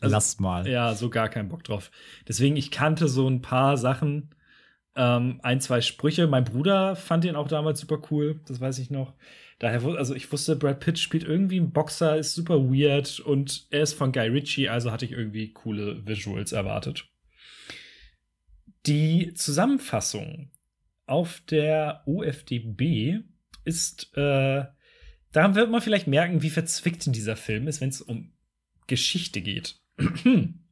also, Lasst mal. Ja, so gar keinen Bock drauf. Deswegen, ich kannte so ein paar Sachen, ähm, ein, zwei Sprüche. Mein Bruder fand ihn auch damals super cool, das weiß ich noch. Daher, also ich wusste, Brad Pitt spielt irgendwie einen Boxer, ist super weird und er ist von Guy Ritchie, also hatte ich irgendwie coole Visuals erwartet. Die Zusammenfassung auf der OFDB ist, äh, daran wird man vielleicht merken, wie verzwickt dieser Film ist, wenn es um Geschichte geht.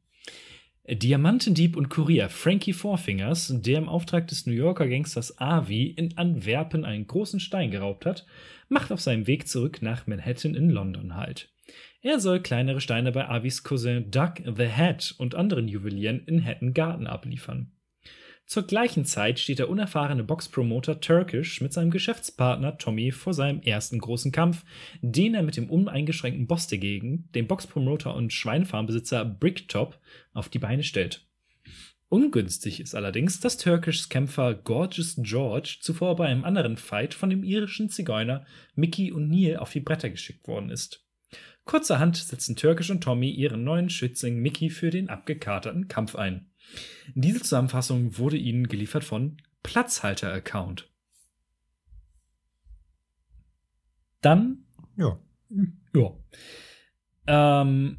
Diamantendieb und Kurier Frankie Fourfingers, der im Auftrag des New Yorker Gangsters Avi in Antwerpen einen großen Stein geraubt hat, macht auf seinem Weg zurück nach Manhattan in London halt. Er soll kleinere Steine bei Avis Cousin Doug the Hat und anderen Juwelieren in Hatton Garten abliefern. Zur gleichen Zeit steht der unerfahrene Boxpromoter Turkish mit seinem Geschäftspartner Tommy vor seinem ersten großen Kampf, den er mit dem uneingeschränkten Boss der Gegend, dem Boxpromoter und Schweinefarmbesitzer Bricktop, auf die Beine stellt. Ungünstig ist allerdings, dass Turkishs Kämpfer Gorgeous George zuvor bei einem anderen Fight von dem irischen Zigeuner Mickey und Neil auf die Bretter geschickt worden ist. Kurzerhand setzen Turkish und Tommy ihren neuen Schützling Mickey für den abgekaterten Kampf ein. Diese Zusammenfassung wurde Ihnen geliefert von Platzhalter-Account. Dann. Ja. Ja. Ähm,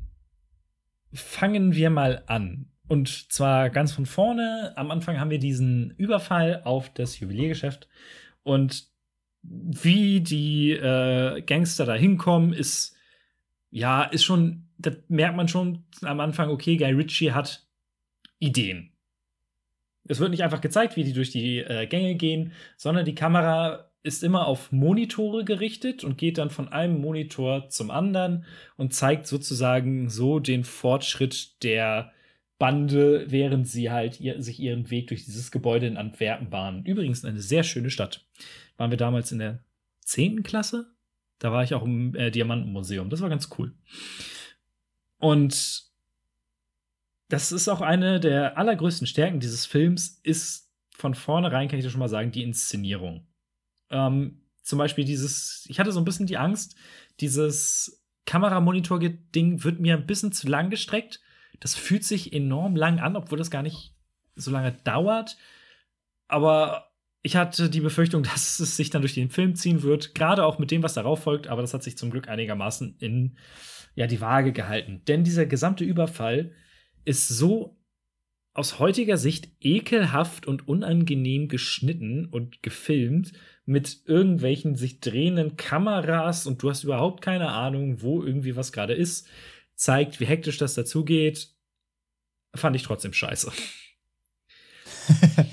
fangen wir mal an. Und zwar ganz von vorne. Am Anfang haben wir diesen Überfall auf das Juweliergeschäft. Und wie die äh, Gangster da hinkommen, ist, ja, ist schon, da merkt man schon am Anfang, okay, Guy Ritchie hat Ideen. Es wird nicht einfach gezeigt, wie die durch die äh, Gänge gehen, sondern die Kamera ist immer auf Monitore gerichtet und geht dann von einem Monitor zum anderen und zeigt sozusagen so den Fortschritt der Bande, während sie halt ihr, sich ihren Weg durch dieses Gebäude in Antwerpen bahnen. Übrigens eine sehr schöne Stadt. Waren wir damals in der 10. Klasse? Da war ich auch im äh, Diamantenmuseum. Das war ganz cool. Und das ist auch eine der allergrößten Stärken dieses Films, ist von vornherein, kann ich dir schon mal sagen, die Inszenierung. Ähm, zum Beispiel dieses, ich hatte so ein bisschen die Angst, dieses Kameramonitor-Ding wird mir ein bisschen zu lang gestreckt. Das fühlt sich enorm lang an, obwohl das gar nicht so lange dauert. Aber ich hatte die Befürchtung, dass es sich dann durch den Film ziehen wird, gerade auch mit dem, was darauf folgt. Aber das hat sich zum Glück einigermaßen in ja, die Waage gehalten. Denn dieser gesamte Überfall ist so aus heutiger Sicht ekelhaft und unangenehm geschnitten und gefilmt mit irgendwelchen sich drehenden Kameras und du hast überhaupt keine Ahnung, wo irgendwie was gerade ist, zeigt, wie hektisch das dazugeht, fand ich trotzdem scheiße.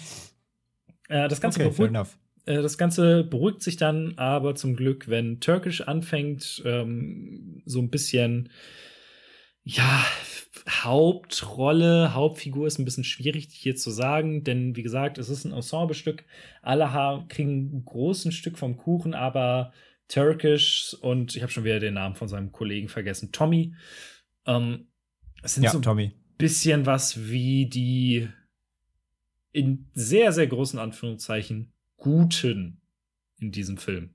äh, das, Ganze okay, beruhigt, äh, das Ganze beruhigt sich dann aber zum Glück, wenn Turkish anfängt, ähm, so ein bisschen ja, Hauptrolle, Hauptfigur ist ein bisschen schwierig hier zu sagen, denn wie gesagt, es ist ein Ensemblestück. Alle haben, kriegen ein großes Stück vom Kuchen, aber Turkish und ich habe schon wieder den Namen von seinem Kollegen vergessen, Tommy. Ähm, es sind ja, so ein bisschen was wie die in sehr, sehr großen Anführungszeichen Guten in diesem Film.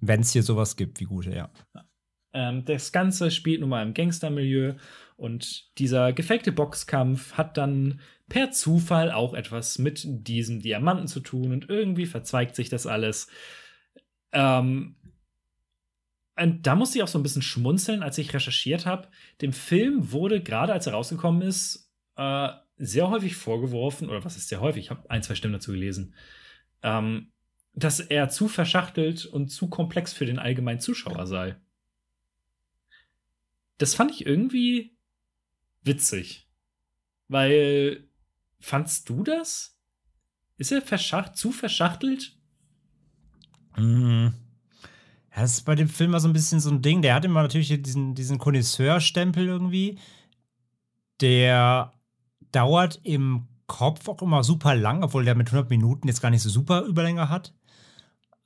Wenn es hier sowas gibt wie Gute, ja. Ähm, das Ganze spielt nun mal im Gangstermilieu und dieser gefakte Boxkampf hat dann per Zufall auch etwas mit diesem Diamanten zu tun und irgendwie verzweigt sich das alles. Ähm, und da musste ich auch so ein bisschen schmunzeln, als ich recherchiert habe. Dem Film wurde gerade, als er rausgekommen ist, äh, sehr häufig vorgeworfen, oder was ist sehr häufig? Ich habe ein, zwei Stimmen dazu gelesen. Ähm, dass er zu verschachtelt und zu komplex für den allgemeinen Zuschauer sei. Das fand ich irgendwie witzig. Weil, fandst du das? Ist er verschacht zu verschachtelt? Mhm. Ja, das ist bei dem Film mal so ein bisschen so ein Ding. Der hat immer natürlich diesen, diesen Connoisseur-Stempel irgendwie. Der dauert im Kopf auch immer super lang, obwohl der mit 100 Minuten jetzt gar nicht so super Überlänge hat.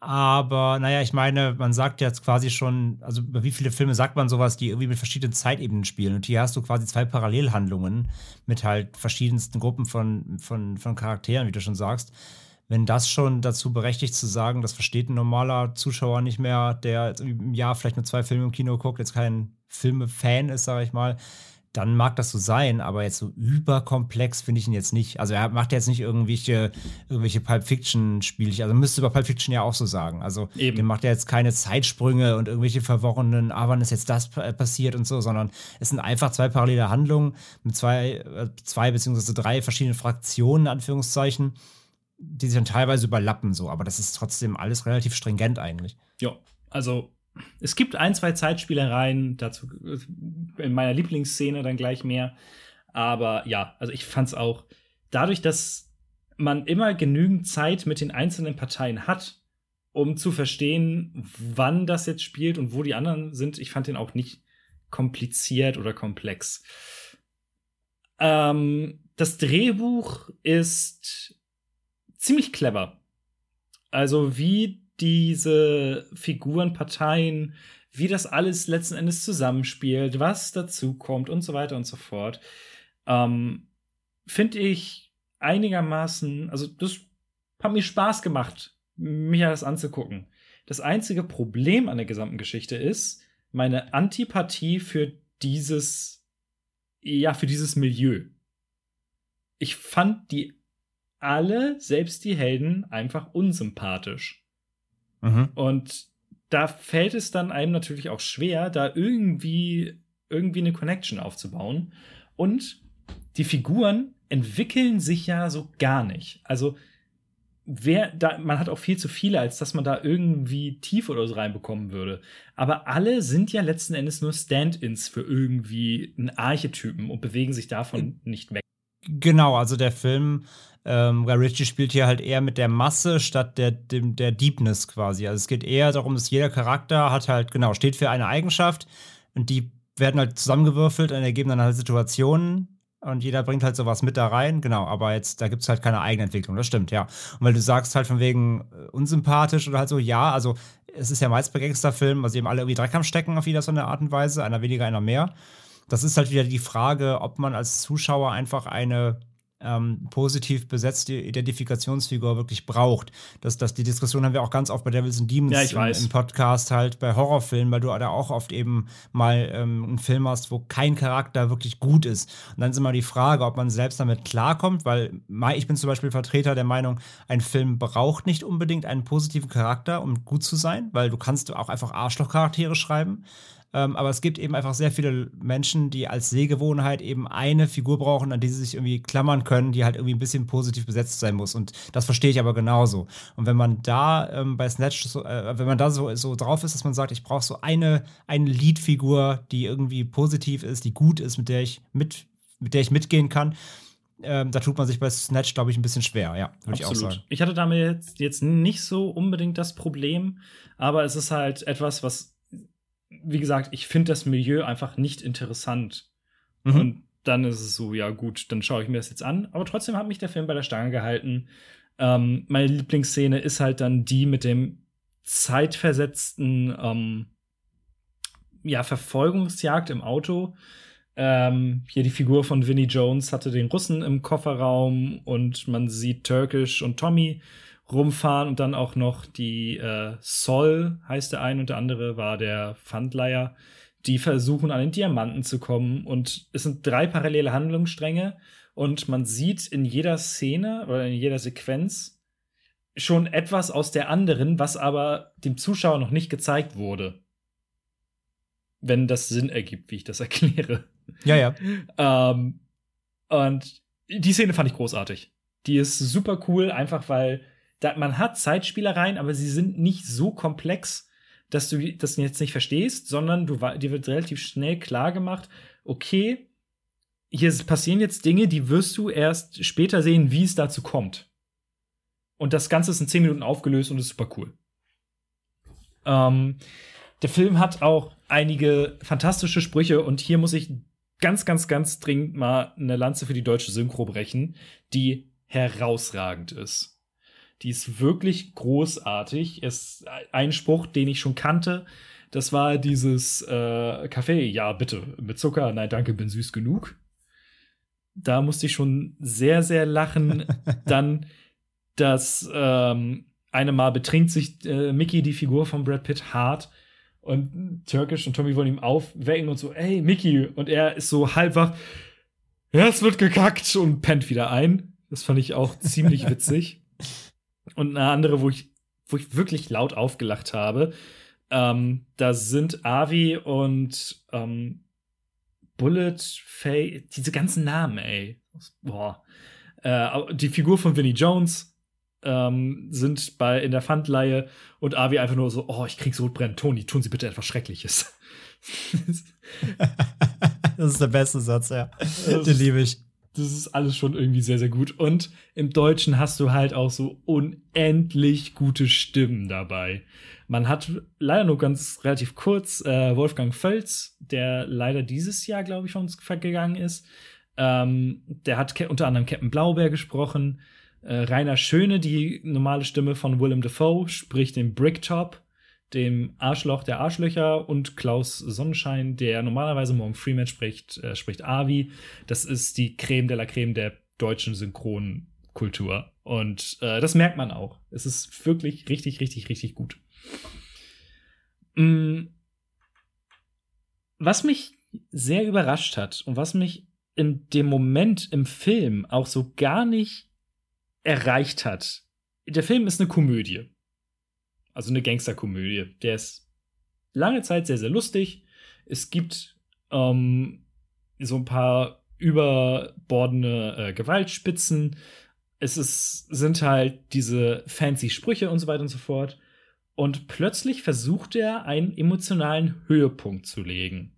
Aber naja, ich meine, man sagt jetzt quasi schon, also über wie viele Filme sagt man sowas, die irgendwie mit verschiedenen Zeitebenen spielen. Und hier hast du quasi zwei Parallelhandlungen mit halt verschiedensten Gruppen von, von, von Charakteren, wie du schon sagst wenn das schon dazu berechtigt zu sagen, das versteht ein normaler Zuschauer nicht mehr, der im Jahr vielleicht nur zwei Filme im Kino guckt, jetzt kein Filme-Fan ist, sage ich mal, dann mag das so sein, aber jetzt so überkomplex finde ich ihn jetzt nicht. Also er macht jetzt nicht irgendwelche, irgendwelche Pulp Fiction-Spielchen. Also müsste über Pulp Fiction ja auch so sagen. Also Eben. dem macht er jetzt keine Zeitsprünge und irgendwelche verworrenen, ah, wann ist jetzt das passiert und so, sondern es sind einfach zwei parallele Handlungen mit zwei, äh, zwei beziehungsweise drei verschiedenen Fraktionen, in Anführungszeichen die sich dann teilweise überlappen, so, aber das ist trotzdem alles relativ stringent eigentlich. Ja, also es gibt ein, zwei Zeitspielereien, dazu in meiner Lieblingsszene dann gleich mehr. Aber ja, also ich fand's auch, dadurch, dass man immer genügend Zeit mit den einzelnen Parteien hat, um zu verstehen, wann das jetzt spielt und wo die anderen sind, ich fand den auch nicht kompliziert oder komplex. Ähm, das Drehbuch ist ziemlich clever. Also wie diese Figurenparteien, wie das alles letzten Endes zusammenspielt, was dazu kommt und so weiter und so fort, ähm, finde ich einigermaßen, also das hat mir Spaß gemacht, mich das anzugucken. Das einzige Problem an der gesamten Geschichte ist meine Antipathie für dieses, ja, für dieses Milieu. Ich fand die alle, selbst die Helden, einfach unsympathisch. Mhm. Und da fällt es dann einem natürlich auch schwer, da irgendwie, irgendwie eine Connection aufzubauen. Und die Figuren entwickeln sich ja so gar nicht. Also, wer da, man hat auch viel zu viele, als dass man da irgendwie tief oder so reinbekommen würde. Aber alle sind ja letzten Endes nur Stand-ins für irgendwie einen Archetypen und bewegen sich davon nicht weg. Genau, also der Film ähm, Guy Ritchie spielt hier halt eher mit der Masse statt der, dem, der Deepness quasi. Also es geht eher darum, dass jeder Charakter hat halt, genau, steht für eine Eigenschaft und die werden halt zusammengewürfelt und ergeben dann halt Situationen und jeder bringt halt sowas mit da rein, genau, aber jetzt, da gibt es halt keine Eigenentwicklung, das stimmt, ja. Und weil du sagst halt von wegen äh, unsympathisch oder halt so, ja, also es ist ja meist bei Gangsterfilmen, also eben alle irgendwie Dreck am Stecken auf jeder so eine Art und Weise, einer weniger, einer mehr. Das ist halt wieder die Frage, ob man als Zuschauer einfach eine ähm, positiv besetzte Identifikationsfigur wirklich braucht. Das, das, die Diskussion haben wir auch ganz oft bei Devils and Demons ja, im, im, Podcast, halt bei Horrorfilmen, weil du da auch oft eben mal ähm, einen Film hast, wo kein Charakter wirklich gut ist. Und dann ist immer die Frage, ob man selbst damit klarkommt, weil ich bin zum Beispiel Vertreter der Meinung, ein Film braucht nicht unbedingt einen positiven Charakter, um gut zu sein, weil du kannst auch einfach Arschlochcharaktere schreiben. Ähm, aber es gibt eben einfach sehr viele Menschen, die als Sehgewohnheit eben eine Figur brauchen, an die sie sich irgendwie klammern können, die halt irgendwie ein bisschen positiv besetzt sein muss. Und das verstehe ich aber genauso. Und wenn man da ähm, bei Snatch, so, äh, wenn man da so, so drauf ist, dass man sagt, ich brauche so eine, eine Lead-Figur, die irgendwie positiv ist, die gut ist, mit der ich mit, mit der ich mitgehen kann, ähm, da tut man sich bei Snatch, glaube ich, ein bisschen schwer, ja, würde ich auch sagen. Ich hatte damit jetzt, jetzt nicht so unbedingt das Problem, aber es ist halt etwas, was wie gesagt, ich finde das Milieu einfach nicht interessant. Mhm. Und dann ist es so, ja gut, dann schaue ich mir das jetzt an. Aber trotzdem hat mich der Film bei der Stange gehalten. Ähm, meine Lieblingsszene ist halt dann die mit dem zeitversetzten ähm, ja, Verfolgungsjagd im Auto. Ähm, hier die Figur von Vinnie Jones hatte den Russen im Kofferraum und man sieht Turkish und Tommy rumfahren und dann auch noch die äh, Sol heißt der ein und der andere war der Pfandleier, die versuchen an den Diamanten zu kommen und es sind drei parallele Handlungsstränge und man sieht in jeder Szene oder in jeder Sequenz schon etwas aus der anderen, was aber dem Zuschauer noch nicht gezeigt wurde. Wenn das Sinn ergibt, wie ich das erkläre. Ja, ja. ähm, und die Szene fand ich großartig. Die ist super cool, einfach weil da, man hat Zeitspielereien, aber sie sind nicht so komplex, dass du das jetzt nicht verstehst, sondern du, dir wird relativ schnell klar gemacht, okay, hier passieren jetzt Dinge, die wirst du erst später sehen, wie es dazu kommt. Und das Ganze ist in 10 Minuten aufgelöst und ist super cool. Ähm, der Film hat auch einige fantastische Sprüche und hier muss ich ganz, ganz, ganz dringend mal eine Lanze für die deutsche Synchro brechen, die herausragend ist. Die ist wirklich großartig. Es ein Spruch, den ich schon kannte. Das war dieses äh, Kaffee, ja bitte, mit Zucker, nein danke, bin süß genug. Da musste ich schon sehr, sehr lachen. Dann das ähm, eine Mal betrinkt sich äh, Mickey, die Figur von Brad Pitt, hart und Türkisch und Tommy wollen ihm aufwecken und so, ey, Mickey. Und er ist so halb wach, ja, es wird gekackt und pennt wieder ein. Das fand ich auch ziemlich witzig. Und eine andere, wo ich, wo ich wirklich laut aufgelacht habe, ähm, da sind Avi und ähm, Bullet, Faye, diese ganzen Namen, ey. Boah. Äh, die Figur von Vinnie Jones ähm, sind bei in der Pfandleihe und Avi einfach nur so, oh, ich krieg Sodbrennen. Toni, tun Sie bitte etwas Schreckliches. das ist der beste Satz, ja. Den liebe ich das ist alles schon irgendwie sehr, sehr gut. Und im Deutschen hast du halt auch so unendlich gute Stimmen dabei. Man hat leider nur ganz relativ kurz äh, Wolfgang Völz, der leider dieses Jahr, glaube ich, von uns gegangen ist. Ähm, der hat unter anderem Captain Blaubeer gesprochen. Äh, Rainer Schöne, die normale Stimme von Willem Dafoe, spricht den Bricktop dem Arschloch der Arschlöcher und Klaus Sonnenschein, der normalerweise Morgan Freeman spricht, äh, spricht Avi. Das ist die Creme de la Creme der deutschen Synchronkultur. Und äh, das merkt man auch. Es ist wirklich richtig, richtig, richtig gut. Mm. Was mich sehr überrascht hat und was mich in dem Moment im Film auch so gar nicht erreicht hat. Der Film ist eine Komödie. Also eine Gangsterkomödie. Der ist lange Zeit sehr, sehr lustig. Es gibt ähm, so ein paar überbordene äh, Gewaltspitzen. Es ist, sind halt diese fancy Sprüche und so weiter und so fort. Und plötzlich versucht er, einen emotionalen Höhepunkt zu legen.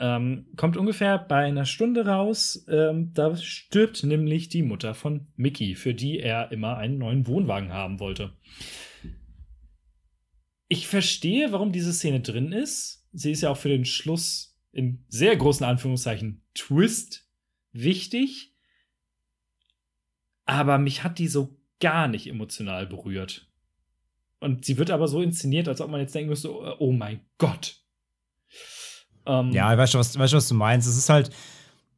Ähm, kommt ungefähr bei einer Stunde raus. Ähm, da stirbt nämlich die Mutter von Mickey, für die er immer einen neuen Wohnwagen haben wollte ich verstehe, warum diese Szene drin ist. Sie ist ja auch für den Schluss in sehr großen Anführungszeichen Twist wichtig. Aber mich hat die so gar nicht emotional berührt. Und sie wird aber so inszeniert, als ob man jetzt denken müsste, oh mein Gott. Ähm, ja, weißt du, was, weißt du, was du meinst? Es ist halt,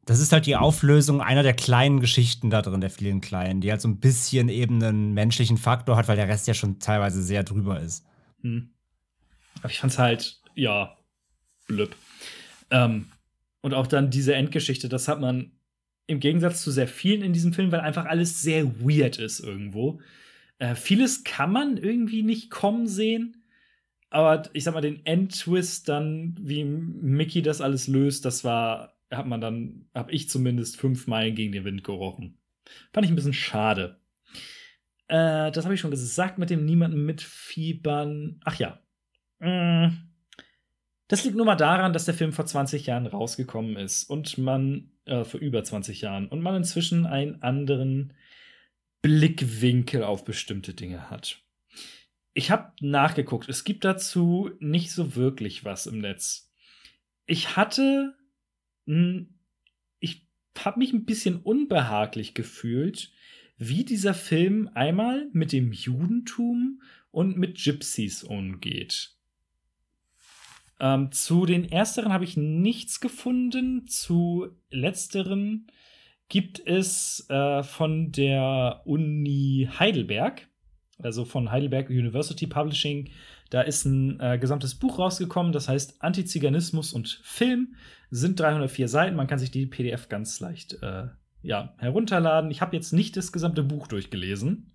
das ist halt die Auflösung einer der kleinen Geschichten da drin, der vielen kleinen, die halt so ein bisschen eben einen menschlichen Faktor hat, weil der Rest ja schon teilweise sehr drüber ist. Hm. Aber ich fand's halt, ja, blöb. Ähm, und auch dann diese Endgeschichte, das hat man im Gegensatz zu sehr vielen in diesem Film, weil einfach alles sehr weird ist irgendwo. Äh, vieles kann man irgendwie nicht kommen sehen. Aber ich sag mal, den Endtwist dann, wie Mickey das alles löst, das war, hat man dann, hab ich zumindest fünf Meilen gegen den Wind gerochen. Fand ich ein bisschen schade. Äh, das habe ich schon gesagt mit dem niemanden mitfiebern. Ach ja. Mm. Das liegt nur mal daran, dass der Film vor 20 Jahren rausgekommen ist und man, äh, vor über 20 Jahren, und man inzwischen einen anderen Blickwinkel auf bestimmte Dinge hat. Ich habe nachgeguckt, es gibt dazu nicht so wirklich was im Netz. Ich hatte, ich habe mich ein bisschen unbehaglich gefühlt, wie dieser Film einmal mit dem Judentum und mit Gypsies umgeht. Ähm, zu den ersteren habe ich nichts gefunden. Zu letzteren gibt es äh, von der Uni Heidelberg, also von Heidelberg University Publishing, da ist ein äh, gesamtes Buch rausgekommen, das heißt Antiziganismus und Film, sind 304 Seiten. Man kann sich die PDF ganz leicht äh, ja, herunterladen. Ich habe jetzt nicht das gesamte Buch durchgelesen.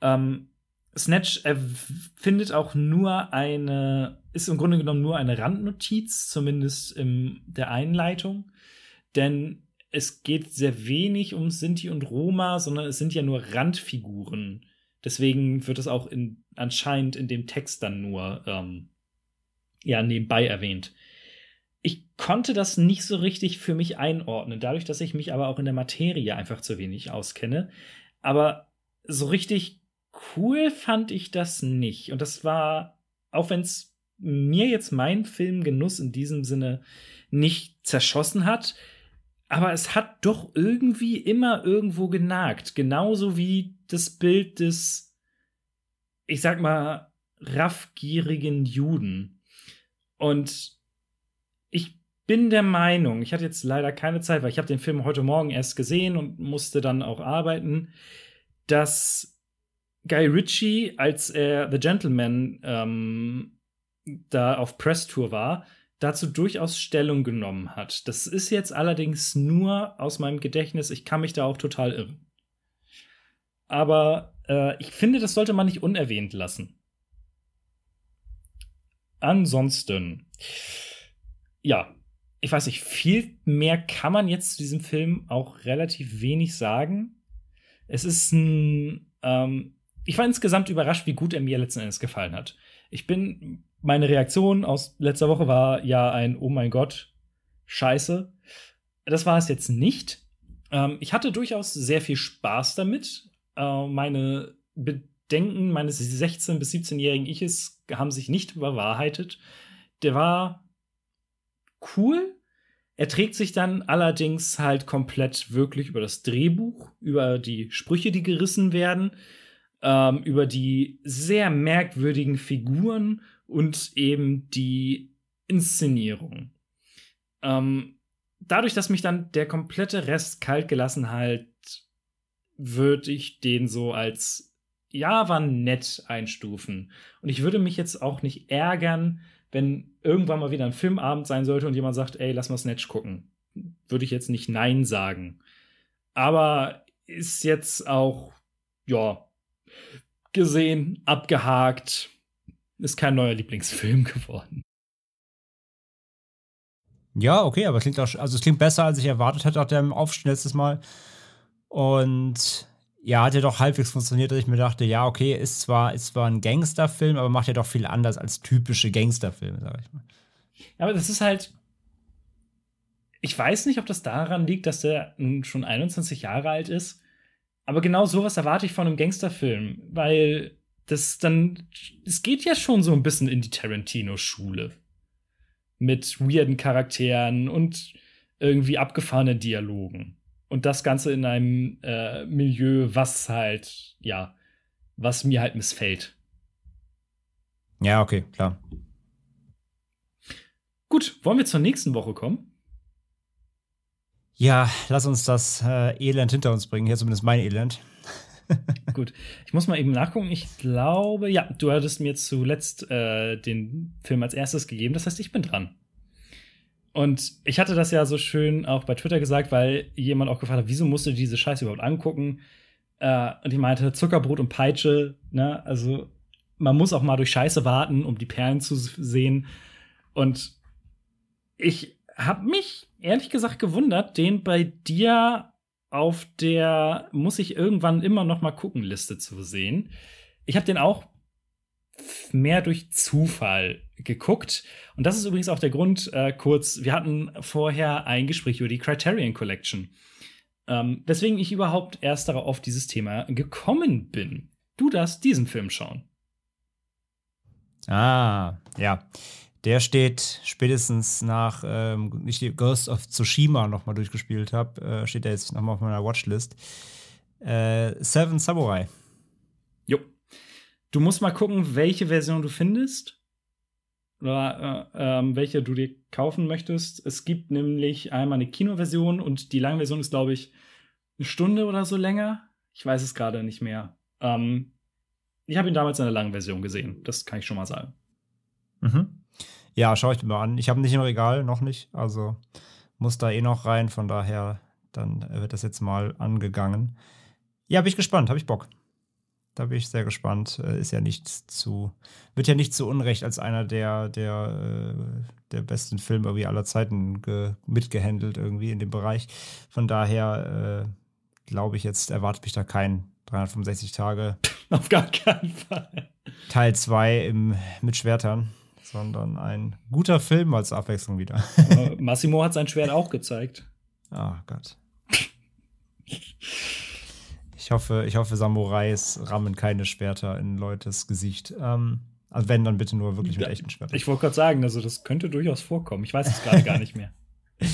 Ähm, Snatch findet auch nur eine, ist im Grunde genommen nur eine Randnotiz, zumindest in der Einleitung. Denn es geht sehr wenig um Sinti und Roma, sondern es sind ja nur Randfiguren Deswegen wird es auch in, anscheinend in dem Text dann nur ähm, ja, nebenbei erwähnt. Ich konnte das nicht so richtig für mich einordnen, dadurch, dass ich mich aber auch in der Materie einfach zu wenig auskenne. Aber so richtig cool fand ich das nicht. Und das war, auch wenn es mir jetzt mein Filmgenuss in diesem Sinne nicht zerschossen hat, aber es hat doch irgendwie immer irgendwo genagt. Genauso wie das Bild des, ich sag mal, raffgierigen Juden. Und ich bin der Meinung, ich hatte jetzt leider keine Zeit, weil ich habe den Film heute Morgen erst gesehen und musste dann auch arbeiten, dass Guy Ritchie, als er The Gentleman ähm, da auf Presstour war, dazu durchaus Stellung genommen hat. Das ist jetzt allerdings nur aus meinem Gedächtnis. Ich kann mich da auch total irren. Aber äh, ich finde, das sollte man nicht unerwähnt lassen. Ansonsten, ja, ich weiß nicht, viel mehr kann man jetzt zu diesem Film auch relativ wenig sagen. Es ist ein, ähm, ich war insgesamt überrascht, wie gut er mir letzten Endes gefallen hat. Ich bin meine Reaktion aus letzter Woche war ja ein Oh mein Gott, scheiße. Das war es jetzt nicht. Ähm, ich hatte durchaus sehr viel Spaß damit. Äh, meine Bedenken meines 16- bis 17-jährigen Iches haben sich nicht bewahrheitet. Der war cool. Er trägt sich dann allerdings halt komplett wirklich über das Drehbuch, über die Sprüche, die gerissen werden, ähm, über die sehr merkwürdigen Figuren und eben die Inszenierung. Ähm, dadurch, dass mich dann der komplette Rest kalt gelassen halt, würde ich den so als ja, war nett einstufen. Und ich würde mich jetzt auch nicht ärgern, wenn irgendwann mal wieder ein Filmabend sein sollte und jemand sagt, ey, lass mal Snatch gucken. Würde ich jetzt nicht Nein sagen. Aber ist jetzt auch, ja, gesehen, abgehakt, ist kein neuer Lieblingsfilm geworden. Ja, okay, aber es klingt auch, also es klingt besser, als ich erwartet hätte, auch der Aufstieg letztes Mal. Und ja, hat ja doch halbwegs funktioniert, dass ich mir dachte, ja, okay, ist zwar, ist zwar ein Gangsterfilm, aber macht ja doch viel anders als typische Gangsterfilme, sag ich mal. Ja, aber das ist halt. Ich weiß nicht, ob das daran liegt, dass der schon 21 Jahre alt ist. Aber genau sowas erwarte ich von einem Gangsterfilm, weil das dann, es geht ja schon so ein bisschen in die Tarantino-Schule. Mit weirden Charakteren und irgendwie abgefahrenen Dialogen. Und das Ganze in einem äh, Milieu, was halt, ja, was mir halt missfällt. Ja, okay, klar. Gut, wollen wir zur nächsten Woche kommen? Ja, lass uns das äh, Elend hinter uns bringen. Hier zumindest mein Elend. Gut, ich muss mal eben nachgucken. Ich glaube, ja, du hattest mir zuletzt äh, den Film als erstes gegeben. Das heißt, ich bin dran. Und ich hatte das ja so schön auch bei Twitter gesagt, weil jemand auch gefragt hat, wieso musst du diese Scheiße überhaupt angucken? Äh, und ich meinte, Zuckerbrot und Peitsche, ne? Also, man muss auch mal durch Scheiße warten, um die Perlen zu sehen. Und ich habe mich ehrlich gesagt gewundert, den bei dir auf der muss ich irgendwann immer noch mal gucken Liste zu sehen. Ich habe den auch mehr durch Zufall geguckt. Und das ist übrigens auch der Grund, äh, kurz, wir hatten vorher ein Gespräch über die Criterion Collection. Ähm, weswegen ich überhaupt erst darauf auf dieses Thema gekommen bin. Du darfst diesen Film schauen. Ah, ja. Der steht spätestens nach, ähm, ich die Ghost of Tsushima noch mal durchgespielt habe, äh, steht er jetzt noch mal auf meiner Watchlist. Äh, Seven Samurai. Jo. Du musst mal gucken, welche Version du findest oder äh, ähm, welche du dir kaufen möchtest. Es gibt nämlich einmal eine Kinoversion und die Langversion ist, glaube ich, eine Stunde oder so länger. Ich weiß es gerade nicht mehr. Ähm, ich habe ihn damals in der langen Version gesehen. Das kann ich schon mal sagen. Mhm. Ja, schaue ich mir mal an. Ich habe nicht im Regal, noch nicht. Also muss da eh noch rein. Von daher, dann wird das jetzt mal angegangen. Ja, bin ich gespannt. Habe ich Bock. Da bin ich sehr gespannt. Äh, ist ja nicht zu, wird ja nicht zu Unrecht als einer der, der, äh, der besten Filme irgendwie aller Zeiten mitgehandelt irgendwie in dem Bereich. Von daher äh, glaube ich jetzt, erwartet mich da kein 365 Tage Auf gar keinen Fall. Teil 2 mit Schwertern, sondern ein guter Film als Abwechslung wieder. Massimo hat sein Schwert auch gezeigt. Oh Gott. Ich hoffe, ich hoffe, Samurais rammen keine Schwerter in Leutes Gesicht. Ähm, also wenn, dann bitte nur wirklich mit echten Schwertern. Ich wollte gerade sagen, also das könnte durchaus vorkommen. Ich weiß es gerade gar nicht mehr.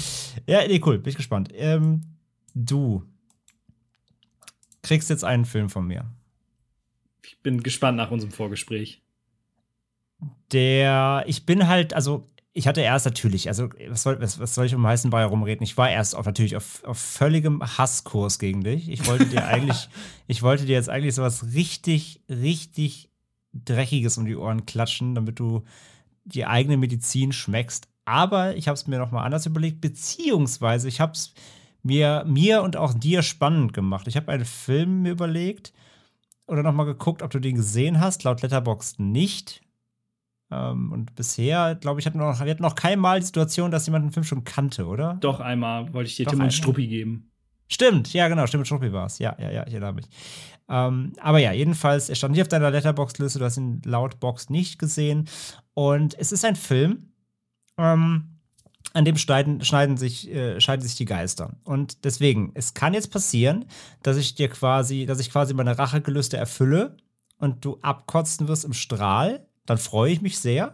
Ja, nee, cool, bin ich gespannt. Ähm, du kriegst jetzt einen Film von mir. Ich bin gespannt nach unserem Vorgespräch. Der, ich bin halt, also ich hatte erst natürlich, also was soll, was, was soll ich um heißen Brei rumreden? Ich war erst auf, natürlich auf, auf völligem Hasskurs gegen dich. Ich wollte dir eigentlich, ich wollte dir jetzt eigentlich sowas richtig, richtig Dreckiges um die Ohren klatschen, damit du die eigene Medizin schmeckst. Aber ich habe es mir noch mal anders überlegt, beziehungsweise ich habe es mir, mir und auch dir spannend gemacht. Ich habe einen Film mir überlegt oder noch mal geguckt, ob du den gesehen hast. Laut Letterboxd nicht. Ähm, und bisher, glaube ich, hatten wir, noch, wir hatten noch keinmal die Situation, dass jemand einen Film schon kannte, oder? Doch, einmal wollte ich dir Doch Tim und Struppi geben. Stimmt, ja, genau, Tim und Struppi war es. Ja, ja, ja, ich erinnere mich. Ähm, aber ja, jedenfalls, er stand nicht auf deiner Letterbox-Liste, du hast ihn laut Box nicht gesehen. Und es ist ein Film, ähm, an dem schneiden, schneiden sich, äh, scheiden sich die Geister. Und deswegen, es kann jetzt passieren, dass ich dir quasi, dass ich quasi meine Rachegelüste erfülle und du abkotzen wirst im Strahl dann freue ich mich sehr.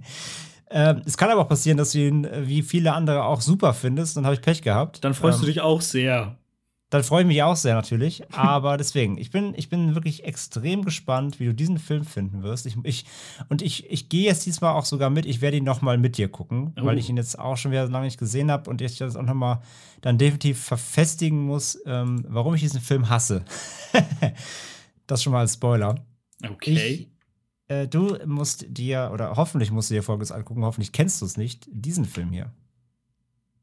ähm, es kann aber auch passieren, dass du ihn äh, wie viele andere auch super findest. Dann habe ich Pech gehabt. Dann freust ähm, du dich auch sehr. Dann freue ich mich auch sehr natürlich. Aber deswegen, ich bin, ich bin wirklich extrem gespannt, wie du diesen Film finden wirst. Ich, ich, und ich, ich gehe jetzt diesmal auch sogar mit. Ich werde ihn noch mal mit dir gucken, oh. weil ich ihn jetzt auch schon wieder lange nicht gesehen habe und ich das auch noch mal dann definitiv verfestigen muss, ähm, warum ich diesen Film hasse. das schon mal als Spoiler. Okay. Ich, äh, du musst dir, oder hoffentlich musst du dir Folgendes angucken, hoffentlich kennst du es nicht, diesen Film hier.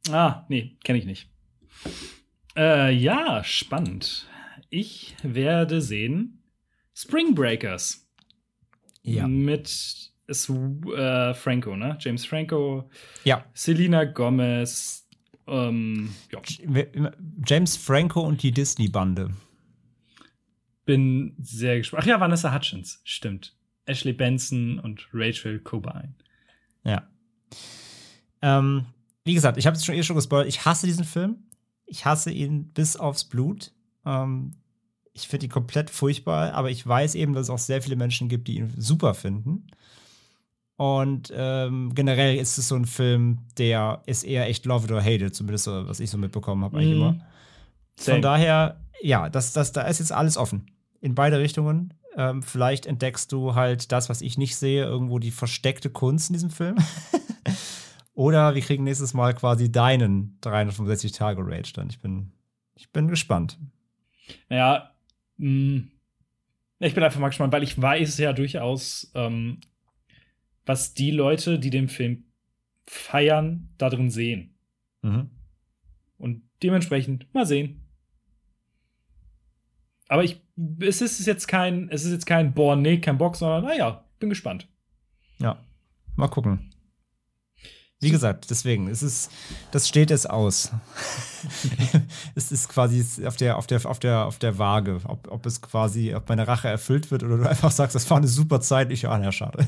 Ah, nee, kenne ich nicht. Äh, ja, spannend. Ich werde sehen Spring Breakers. Ja. Mit äh, Franco, ne? James Franco. Ja. Selena Gomez. Ähm, ja. James Franco und die Disney-Bande. Bin sehr gespannt. Ach ja, Vanessa Hutchins, stimmt. Ashley Benson und Rachel Cobain. Ja. Ähm, wie gesagt, ich habe es schon eh schon gespoilert. Ich hasse diesen Film. Ich hasse ihn bis aufs Blut. Ähm, ich finde ihn komplett furchtbar, aber ich weiß eben, dass es auch sehr viele Menschen gibt, die ihn super finden. Und ähm, generell ist es so ein Film, der ist eher echt love it or hate it, zumindest so, was ich so mitbekommen habe, eigentlich mm. immer. Von daher, ja, das, das, da ist jetzt alles offen. In beide Richtungen. Ähm, vielleicht entdeckst du halt das, was ich nicht sehe, irgendwo die versteckte Kunst in diesem Film. Oder wir kriegen nächstes Mal quasi deinen 365 Tage Rage dann. Ich bin, ich bin gespannt. Ja, mh, mm, ich bin einfach mal gespannt, weil ich weiß ja durchaus, ähm, was die Leute, die den Film feiern, da drin sehen. Mhm. Und dementsprechend mal sehen. Aber ich, es ist jetzt kein, es ist jetzt kein, boah, nee, kein Bock, sondern naja, bin gespannt. Ja, mal gucken. Wie gesagt, deswegen, es ist, das steht es aus. es ist quasi auf der, auf der, auf der, auf der Waage, ob, ob es quasi, ob meine Rache erfüllt wird oder du einfach sagst, das war eine super Zeit, ich, ah, ja, schade.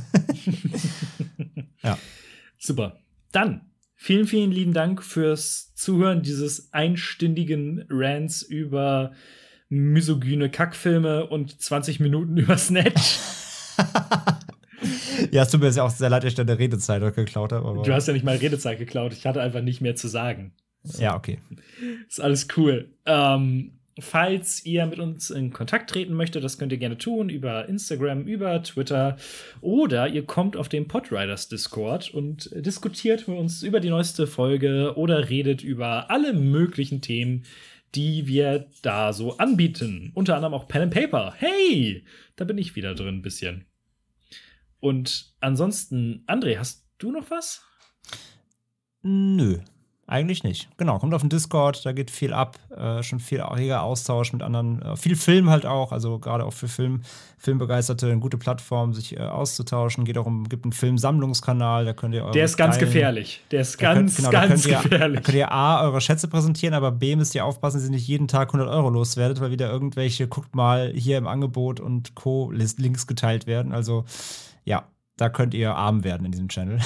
ja. Super. Dann vielen, vielen lieben Dank fürs Zuhören dieses einstündigen Rants über misogyne Kackfilme und 20 Minuten über Snatch. ja, es tut mir jetzt ja auch sehr leid, dass ich deine Redezeit geklaut habe. Du hast ja nicht mal Redezeit geklaut. Ich hatte einfach nicht mehr zu sagen. So. Ja, okay. Ist alles cool. Ähm, falls ihr mit uns in Kontakt treten möchtet, das könnt ihr gerne tun über Instagram, über Twitter oder ihr kommt auf den Podriders Discord und diskutiert mit uns über die neueste Folge oder redet über alle möglichen Themen, die wir da so anbieten. Unter anderem auch Pen and Paper. Hey, da bin ich wieder drin ein bisschen. Und ansonsten, André, hast du noch was? Nö. Eigentlich nicht. Genau, kommt auf den Discord, da geht viel ab, äh, schon viel reger Austausch mit anderen, äh, viel Film halt auch, also gerade auch für Film, Filmbegeisterte, eine gute Plattform, sich äh, auszutauschen. Geht auch um, gibt einen Filmsammlungskanal, da könnt ihr Der ist ganz geilen, gefährlich. Der ist ganz, könnt, genau, ganz da gefährlich. Ihr, da könnt ihr A, eure Schätze präsentieren, aber B, müsst ihr aufpassen, dass ihr nicht jeden Tag 100 Euro loswerdet, weil wieder irgendwelche, guckt mal, hier im Angebot und Co. Links geteilt werden. Also, ja, da könnt ihr arm werden in diesem Channel.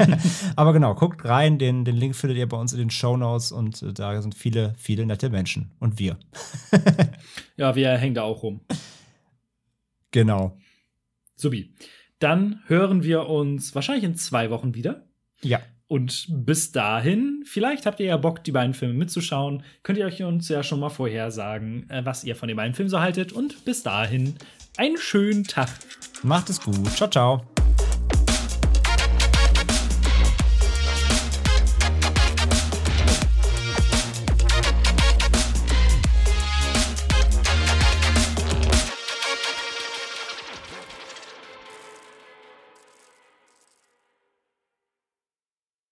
Aber genau, guckt rein. Den, den Link findet ihr bei uns in den Show Notes und äh, da sind viele, viele nette Menschen. Und wir. ja, wir hängen da auch rum. Genau. Subi. Dann hören wir uns wahrscheinlich in zwei Wochen wieder. Ja. Und bis dahin, vielleicht habt ihr ja Bock, die beiden Filme mitzuschauen. Könnt ihr euch uns ja schon mal vorher sagen, äh, was ihr von den beiden Filmen so haltet. Und bis dahin, einen schönen Tag. Macht es gut. Ciao, ciao.